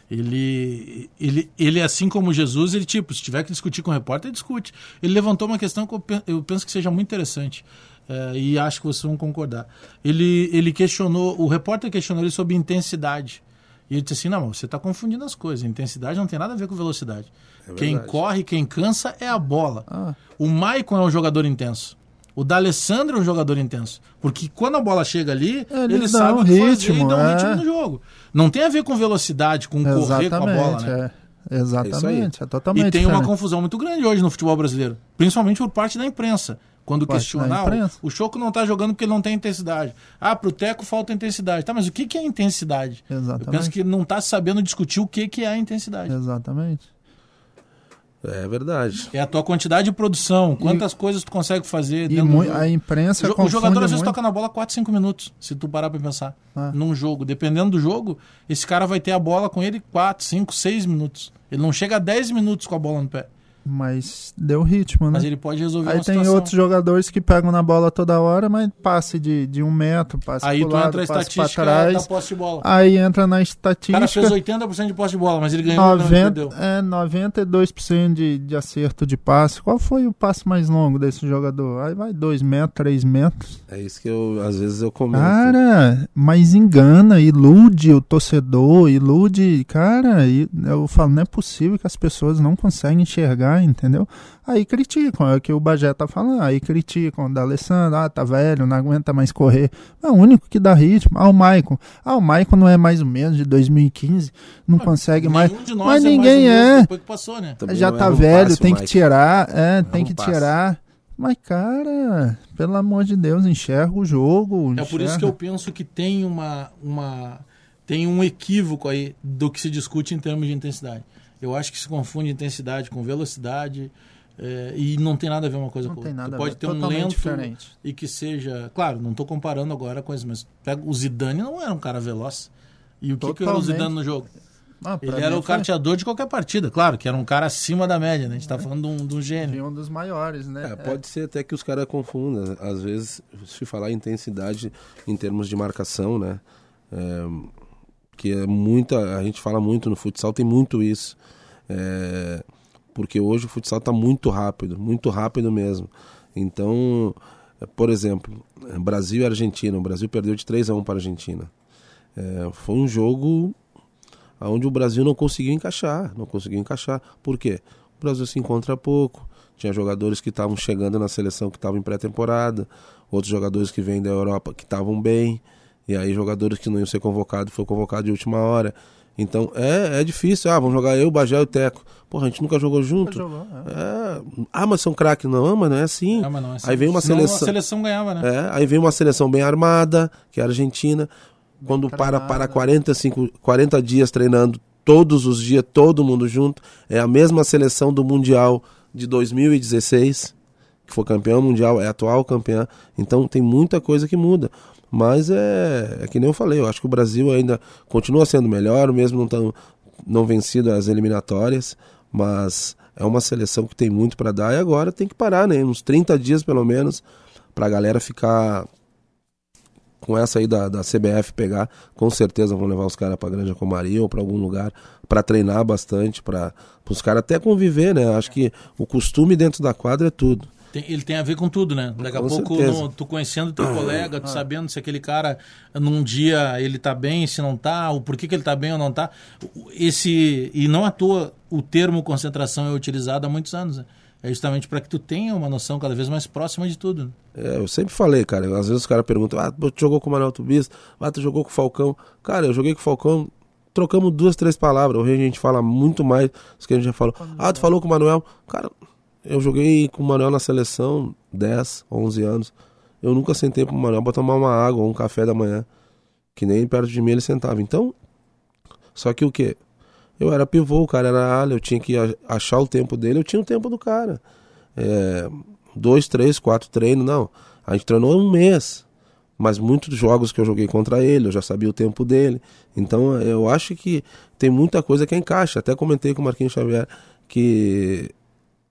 ele, ele, ele, assim como Jesus, ele, tipo, se tiver que discutir com o repórter, ele discute. Ele levantou uma questão que eu, eu penso que seja muito interessante. eh, e acho que vocês vão concordar. Ele, ele questionou, o repórter questionou ele sobre intensidade. E ele disse assim: não, você está confundindo as coisas. Intensidade não tem nada a ver com velocidade. quem verdade. corre, quem cansa é a bola. Ah, O Maicon é um jogador intenso. O D'Alessandro é um jogador intenso. Porque quando a bola chega ali, Ele ele, sabe um o que fazer e ritmo, dá um é. ritmo no jogo. Não tem a ver com velocidade, com correr com a bola, exatamente, né? é. Exatamente, é, totalmente E tem uma diferente. confusão muito grande hoje no futebol brasileiro. Principalmente por parte da imprensa. Quando Parte questiona, da ah, imprensa. o o Choco não tá jogando porque ele não tem intensidade. Ah, pro Teco falta intensidade. Tá, mas o que, que é intensidade? Eu Exatamente. penso que ele não tá sabendo discutir o que, que é a intensidade. Exatamente. É verdade. É a tua quantidade de produção, quantas coisas tu consegue fazer E a imprensa O O jogador às vezes muito. toca na bola 4, 5 minutos, se tu parar pra pensar. Ah. Num jogo. Dependendo do jogo, esse cara vai ter a bola com ele 4, 5, 6 minutos. Ele não chega a 10 minutos com a bola no pé. Mas deu ritmo, né? Mas ele pode resolver Aí uma tem situação. outros jogadores que pegam na bola toda hora, mas passe de, de um metro, passe Aí pro tu lado, entra a estatística trás. da posse de bola. Aí entra na O cara estatística. fez 80% de posse de bola, mas ele ganhou não, ele 90, perdeu. é, 92% de, de acerto de passe. Qual foi o passe mais longo desse jogador? Aí vai 2 metros, 3 metros. É isso que eu, às vezes, eu comento. Cara, mas engana, ilude o torcedor, ilude. Cara, e eu falo, não é possível que as pessoas não conseguem enxergar, entendeu? Aí criticam, é o que o Bagé tá falando. Aí criticam, o D'Alessandro, ah, tá velho, não aguenta mais correr. É o único que dá ritmo. Ah, o Maicon. Ah, o Maicon não é mais o mesmo de 2015, não consegue mais. Nenhum de nós Mas é mais ninguém mesmo é. Depois que passou, né? Também Já não tá um velho, passe, tem que tirar, é, tem um que passe. tirar. Mas, cara, pelo amor de Deus, enxerga o jogo. É por isso que eu penso que tem uma, uma tem um equívoco aí do que se discute em termos de intensidade. Eu acho que se confunde intensidade com velocidade é, e não tem nada a ver uma coisa Não com outra. nada Tu pode ver, ter um totalmente lento diferente. e que seja, claro, não estou comparando agora com isso, mas pega o Zidane não era um cara veloz. E o que, que era o. Zidane no jogo? Ah, Ele era o foi- carteador de qualquer partida, claro, que era um cara acima da média, né? A gente está falando de um, de um de gênio. um dos maiores, né? É, pode ser até que os caras confundam. Às vezes, se falar em intensidade em termos de marcação, né? É, que é muita. A gente fala muito no futsal, tem muito isso. É, porque hoje o futsal está muito rápido, muito rápido mesmo. Então, por exemplo, Brasil e Argentina. O Brasil perdeu de 3 a 1 para a Argentina. É, foi um jogo onde o Brasil não conseguiu encaixar, não conseguiu encaixar. Por quê? O Brasil se encontra pouco. Tinha jogadores que estavam chegando na seleção que estavam em pré-temporada, outros jogadores que vêm da Europa que estavam bem, e aí jogadores que não iam ser convocados foram convocados de última hora. Então é, é difícil. Ah, vamos jogar eu, o Bagé e o Teco. Porra, a gente nunca jogou junto. jogou, é. É, Ah, mas são craques. Não, mas não é assim. Ah, mas não é assim. Aí vem uma Senão seleção. A seleção ganhava, né? É, aí vem uma seleção bem armada, que é a Argentina. quando para para 45, 40 dias treinando todos os dias, todo mundo junto, é a mesma seleção do Mundial de 2016, que foi campeão mundial, é atual campeã. Então tem muita coisa que muda. Mas é, é que nem eu falei, eu acho que o Brasil ainda continua sendo melhor, mesmo não, tão, não vencido as eliminatórias, mas é uma seleção que tem muito para dar e agora tem que parar, né? Uns 30 dias pelo menos, para a galera ficar com essa aí da, da CBF pegar, com certeza vão levar os caras para Granja Comaria ou para algum lugar para treinar bastante, para os caras até conviver, né? Acho que o costume dentro da quadra é tudo. Tem, ele tem a ver com tudo, né? Daqui a pouco, no, tu conhecendo teu colega, tu ah. sabendo se aquele cara, num dia, ele tá bem, se não tá, o porquê que ele tá bem ou não tá. Esse, e não à toa, o termo concentração é utilizado há muitos anos, né? É justamente para que tu tenha uma noção cada vez mais próxima de tudo. Né? É, eu sempre falei, cara. Às vezes os caras perguntam: ah, tu jogou com o Manuel Tubis? Ah, tu jogou com o Falcão? Cara, eu joguei com o Falcão, trocamos duas, três palavras. Hoje a gente fala muito mais do que a gente já falou. Ah, tu falou com o Manuel? Cara, eu joguei com o Manuel na seleção 10, 11 anos. Eu nunca sentei pro Manuel pra tomar uma água ou um café da manhã. Que nem perto de mim ele sentava. Então, só que o quê? Eu era pivô, o cara era ala, eu tinha que achar o tempo dele, eu tinha o tempo do cara. É, dois, três, quatro treinos, não. A gente treinou um mês. Mas muitos jogos que eu joguei contra ele, eu já sabia o tempo dele. Então eu acho que tem muita coisa que encaixa. Até comentei com o Marquinhos Xavier que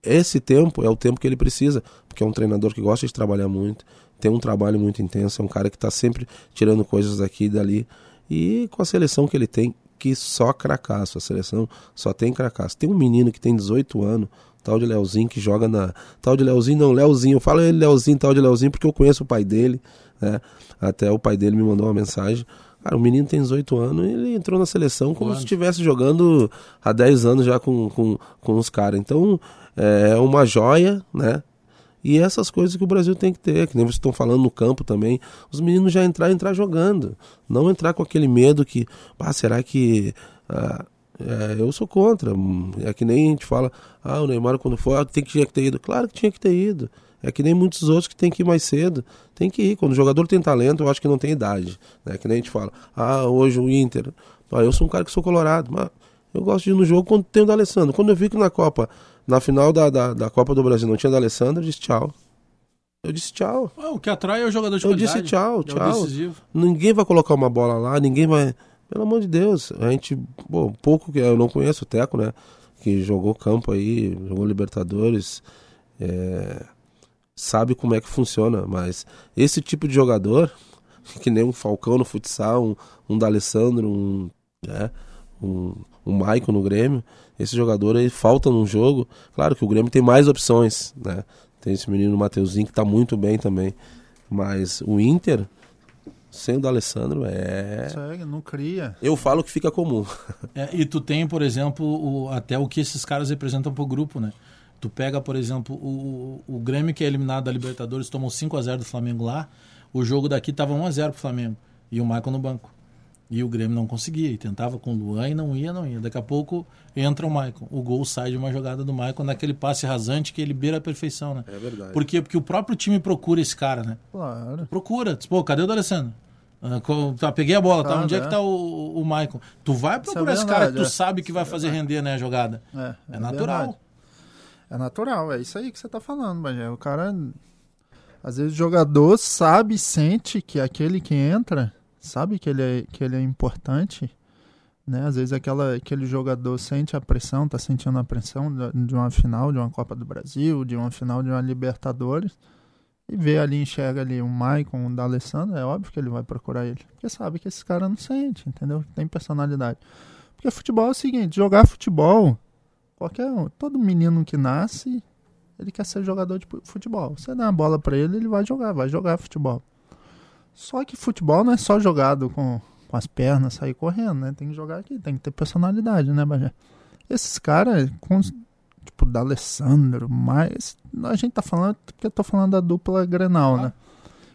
esse tempo é o tempo que ele precisa, porque é um treinador que gosta de trabalhar muito, tem um trabalho muito intenso, é um cara que está sempre tirando coisas daqui e dali. E com a seleção que ele tem, que só cracaço, a seleção só tem cracaço. Tem um menino que tem 18 anos, tal de Leozinho, que joga na. Tal de Leozinho, não, Leozinho, eu falo ele Leozinho, tal de Leozinho, porque eu conheço o pai dele, né? Até o pai dele me mandou uma mensagem. Cara, o menino tem 18 anos e ele entrou na seleção como se estivesse jogando há 10 anos já com, com, com os caras. Então, é uma joia, né? E essas coisas que o Brasil tem que ter, que nem vocês estão falando no campo também, os meninos já entrar, entrar jogando, não entrar com aquele medo que, ah, será que ah, é, eu sou contra, é que nem a gente fala, ah, o Neymar quando for, ah, tem que tinha que ter ido, claro que tinha que ter ido, é que nem muitos outros que tem que ir mais cedo, tem que ir, quando o jogador tem talento, eu acho que não tem idade, né? que nem a gente fala, ah, hoje o Inter, ah, eu sou um cara que sou colorado, mas eu gosto de ir no jogo quando tem o da Alessandro, quando eu vi que na Copa na final da, da, da Copa do Brasil não tinha da Alessandro, eu disse tchau. Eu disse tchau. Ah, o que atrai é o jogador de Eu disse tchau, é tchau. ninguém vai colocar uma bola lá, ninguém vai. Pelo amor de Deus. A gente, bom, pouco que eu não conheço o Teco, né? Que jogou campo aí, jogou Libertadores. É, sabe como é que funciona, mas esse tipo de jogador, que nem um Falcão no futsal, um, um D'Alessandro, um, né, um, um Maicon no Grêmio, esse jogador aí falta num jogo. Claro que o Grêmio tem mais opções, né? Tem esse menino Mateuzinho que está muito bem também. Mas o Inter, sem o D'Alessandro, é. Segue, não cria. Eu falo que fica comum. É, e tu tem, por exemplo, o, até o que esses caras representam pro grupo, né? Tu pega, por exemplo, o, o Grêmio que é eliminado da Libertadores, tomou 5 a 0 do Flamengo lá. O jogo daqui tava 1 a 0 pro Flamengo. E o Michael no banco. E o Grêmio não conseguia, e tentava com o Luan e não ia, não ia. Daqui a pouco entra o Maicon. O gol sai de uma jogada do Maicon naquele passe rasante que ele beira a perfeição, né? É verdade. Por quê? Porque o próprio time procura esse cara, né? Claro. Procura. Diz, Pô, cadê o D'Alessandro? Ah, tá, peguei a bola, tá? Onde é, é que tá o, o Maicon? Tu vai procurar é esse cara que tu é. sabe que vai é fazer render né, a jogada. É, é, é natural. Verdade. É natural, é isso aí que você tá falando, Bagé. O cara. Às vezes o jogador sabe, sente que aquele que entra sabe que ele é, que ele é importante, né? Às vezes aquela, aquele jogador sente a pressão, tá sentindo a pressão de uma final de uma Copa do Brasil, de uma final de uma Libertadores, e vê ali, enxerga ali um Maicon, um D'Alessandro, é óbvio que ele vai procurar ele, porque sabe que esse cara não sente, entendeu? Tem personalidade. Porque futebol é o seguinte, jogar futebol, qualquer todo menino que nasce, ele quer ser jogador de futebol. Você dá uma bola para ele, ele vai jogar, vai jogar futebol. Só que futebol não é só jogado com, com as pernas, sair correndo, né? Tem que jogar aqui, tem que ter personalidade, né, Bajé? Esses caras, com, tipo, da Alessandro, mas a gente tá falando, porque eu tô falando da dupla Grenal, né?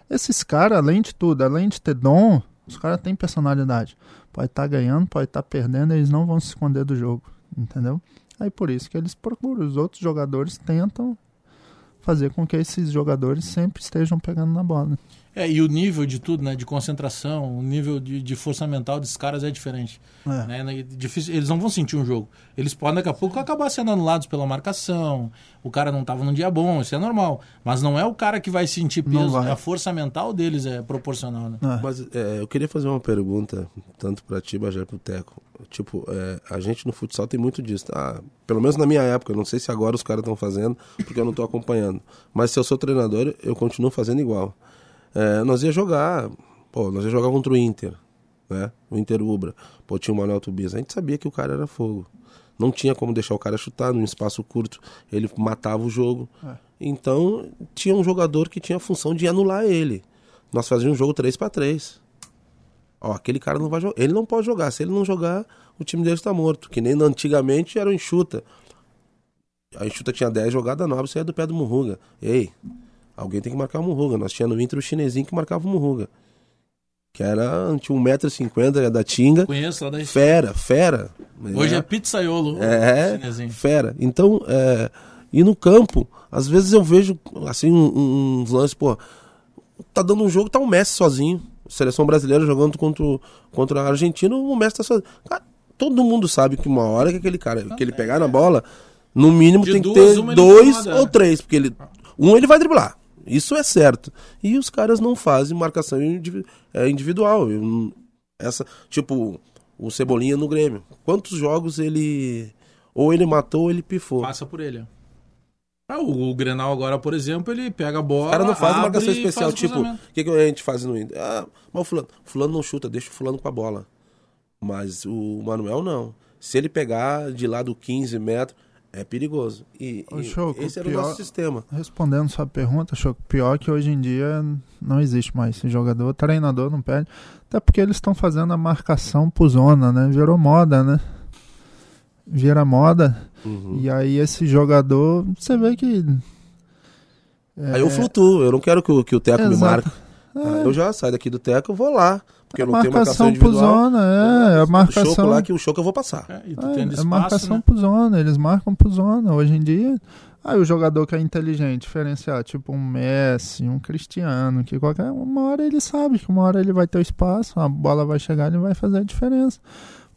Esses caras, além de tudo, além de ter dom, os caras têm personalidade. Pode estar tá ganhando, pode estar tá perdendo, eles não vão se esconder do jogo, entendeu? Aí por isso que eles procuram. Os outros jogadores tentam fazer com que esses jogadores sempre estejam pegando na bola. É, e o nível de tudo, né? De concentração, o nível de, de força mental desses caras é diferente. É. Né? Difícil, eles não vão sentir um jogo. Eles podem daqui a pouco acabar sendo anulados pela marcação, o cara não estava num dia bom, isso é normal. Mas não é o cara que vai sentir peso, vai. né? a força mental deles é proporcional, né? É. Mas é, eu queria fazer uma pergunta, tanto pra ti, Bajé, pro Teco. Tipo, é, a gente no futsal tem muito disso. Ah, pelo menos na minha época, eu não sei se agora os caras estão fazendo, porque eu não tô acompanhando. Mas se eu sou treinador, eu continuo fazendo igual. É, nós ia jogar, pô, nós ia jogar contra o Inter, né? O Inter Ubra. Pô, tinha o Manuel Tubias. A gente sabia que o cara era fogo. Não tinha como deixar o cara chutar num espaço curto. Ele matava o jogo. Então, tinha um jogador que tinha a função de anular ele. Nós fazíamos um jogo 3 para 3 Ó, aquele cara não vai jogar. Ele não pode jogar. Se ele não jogar, o time dele está morto. Que nem antigamente era o enxuta. A enxuta tinha 10 jogadas, 9 saía do pé do Murruga. Ei, alguém tem que marcar o Murruga. Nós tinha no Inter o chinesinho que marcava o Murruga. Que era, tinha 1,50m, era da Tinga. Conheço lá da Fera, fera. Hoje é, pizzaiolo, o É, chinesinho. fera. Então, é, e no campo, às vezes eu vejo, assim, um- uns lances, pô, tá dando um jogo, tá o Messi sozinho. Seleção brasileira jogando contra, contra a Argentina, o Messi tá sozinho. Cara, todo mundo sabe que uma hora que aquele cara, que ele pegar na bola, no mínimo De tem que duas, ter uma ele dois incomoda, ou três, porque ele, um ele vai driblar. Isso é certo. E os caras não fazem marcação é, individual. Essa, tipo, o Cebolinha no Grêmio. Quantos jogos ele. Ou ele matou ou ele pifou. Passa por ele. Ah, o, o Grenal agora, por exemplo, ele pega a bola. O cara não faz marcação especial, o tipo, o que, que a gente faz no Inter? Ah, mas o fulano, fulano não chuta, deixa o fulano com a bola. Mas o Manuel não. Se ele pegar de lá do 15 metros, é perigoso. E, e Choco, esse era pior- o nosso sistema. Respondendo sua pergunta, Choco, pior que hoje em dia não existe mais esse jogador, treinador não pede. Até porque eles estão fazendo a marcação por zona, né? Virou moda, né? Vira moda. Uhum. E aí esse jogador, você vê que. é, Aí eu flutuo, eu não quero que, o- que o Teco me Exato. marque. Ah, eu já saio daqui do Teco, eu vou lá. Porque eu a não tenho marcação individual. zona, é, a O choco marcação. lá, que o choco eu vou passar. É, e tu É, tendo é espaço, marcação né? por zona, eles marcam por zona. Hoje em dia, aí o jogador que é inteligente, diferenciar, tipo um Messi, um Cristiano, que qualquer uma hora ele sabe que uma hora ele vai ter o espaço, a bola vai chegar e vai fazer a diferença.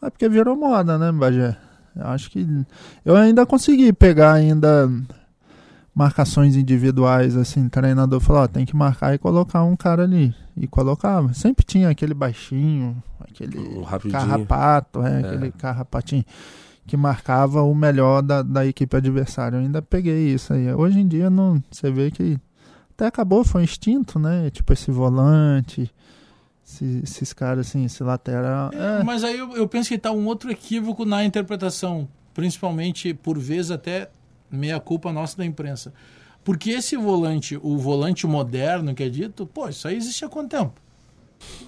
Mas porque virou moda, né, Bagé? Eu acho que eu ainda consegui pegar ainda marcações individuais, assim, treinador falou, ó, tem que marcar e colocar um cara ali. E colocava. Sempre tinha aquele baixinho, aquele Um carrapato, é, É. aquele carrapatinho que marcava o melhor da, da equipe adversária. Eu ainda peguei isso aí. Hoje em dia não, você vê que até acabou, foi extinto, né? Tipo esse volante, esse- esses caras assim, esse lateral. É, É, Mas aí eu, eu penso que está um outro equívoco na interpretação, principalmente por vezes até meia culpa nossa da imprensa. Porque esse volante, o volante moderno que é dito, pô, isso aí existe há quanto tempo?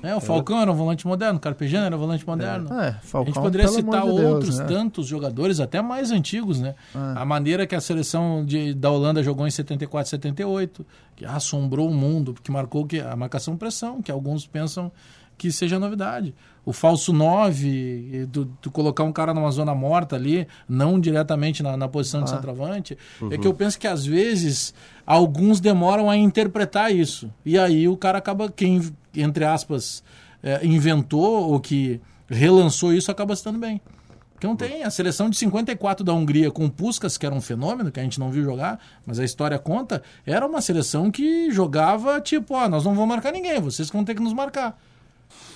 É, o Falcão era um volante moderno, o Carpegiani era um volante moderno. é, A Falcão, gente poderia citar de Deus, outros né? tantos jogadores, até mais antigos, né? É. A maneira que a seleção de, da Holanda jogou em 74, 78, que assombrou o mundo, que marcou que a marcação pressão, que alguns pensam que seja novidade. O falso 9, tu, tu colocar um cara numa zona morta ali, não diretamente na, na posição de Ah. centroavante, é que eu penso que às vezes alguns demoram a interpretar isso. E aí o cara acaba, quem, entre aspas, é, inventou ou que relançou isso, acaba se dando bem. Porque não tem. A seleção de 54 da Hungria com o Puskas, que era um fenômeno, que a gente não viu jogar, mas a história conta, era uma seleção que jogava tipo, ó, nós não vamos marcar ninguém, vocês vão ter que nos marcar.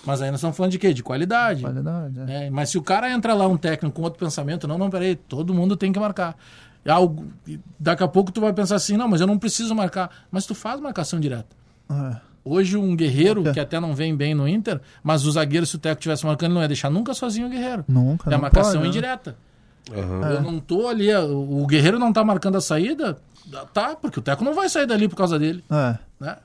Mas aí nós estamos falando de quê? De qualidade. Qualidade, é. É, mas se o cara entra lá, um técnico com outro pensamento, não, não, peraí, todo mundo tem que marcar. E algo, e daqui a pouco tu vai pensar assim, não, mas eu não preciso marcar. Mas tu faz marcação direta. É. Hoje um guerreiro, É. que até não vem bem no Inter, mas o zagueiro, se o Teco estivesse marcando, ele não ia deixar nunca sozinho o guerreiro. Nunca. É a marcação pode, né? indireta. É. Eu não tô ali, o o guerreiro não tá marcando a saída, tá, porque o Teco não vai sair dali por causa dele, É. né?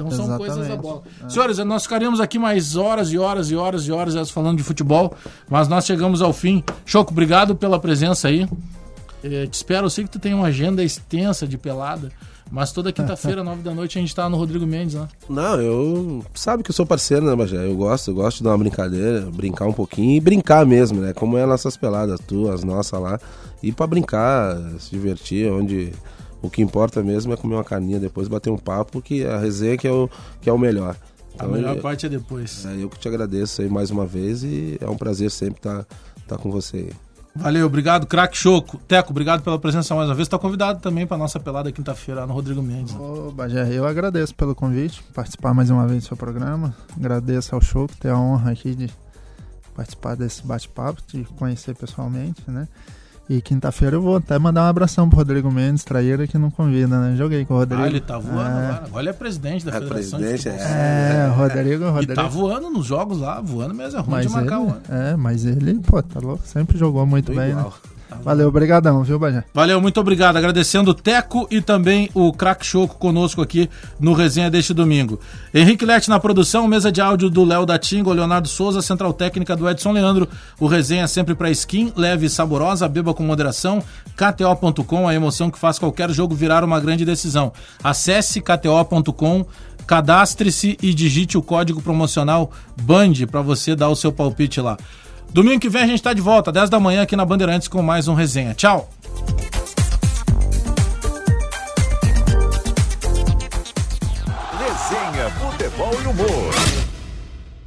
Então são Exatamente. coisas da bola. Senhores, nós ficaríamos aqui mais horas e horas e horas e horas falando de futebol, mas nós chegamos ao fim. Choco, obrigado pela presença aí. Eh, te espero, eu sei que tu tem uma agenda extensa de pelada, mas toda quinta-feira, nove da noite, a gente tá no Rodrigo Mendes, né? Não, eu. Sabe que eu sou parceiro, né, Bagé? Eu gosto, eu gosto de dar uma brincadeira, brincar um pouquinho e brincar mesmo, né? Como é nossas peladas, tu, as nossas lá. E pra brincar, se divertir, onde o que importa mesmo é comer uma carninha depois, bater um papo, que a resenha que é o, que é o melhor. Então, a melhor eu, parte é depois. É, eu que te agradeço aí mais uma vez e é um prazer sempre estar tá, tá com você aí. Valeu, obrigado, craque Choco. Teco, obrigado pela presença mais uma vez. Está convidado também para nossa pelada quinta-feira no Rodrigo Mendes. Ô, Bagé, eu agradeço pelo convite, participar mais uma vez do seu programa. Agradeço ao Choco ter a honra aqui de participar desse bate-papo, de conhecer pessoalmente, né? E quinta-feira eu vou até mandar um abração pro Rodrigo Mendes, traíra que não convida, né? Joguei com o Rodrigo. Ah, ele tá voando é... agora. Agora ele é presidente da é Federação presidente, de É, é, Rodrigo, Rodrigo. E tá voando nos jogos lá, voando mesmo, é ruim mas de marcar ele, o ano. É, mas ele, pô, tá louco, sempre jogou muito bem, igual. né? Valeu, obrigadão, viu, Bajé? Valeu, muito obrigado. Agradecendo o Teco e também o Crack Choco conosco aqui no Resenha deste domingo. Henrique Lete na produção, mesa de áudio do Léo da Tingo, Leonardo Souza, central técnica do Edson Leandro. O Resenha sempre para skin, leve e saborosa, beba com moderação. KTO.com, a emoção que faz qualquer jogo virar uma grande decisão. Acesse KTO.com cadastre-se e digite o código promocional BAND para você dar o seu palpite lá. Domingo que vem a gente está de volta, 10 da manhã aqui na Bandeirantes com mais um resenha. Tchau! Resenha, futebol e humor.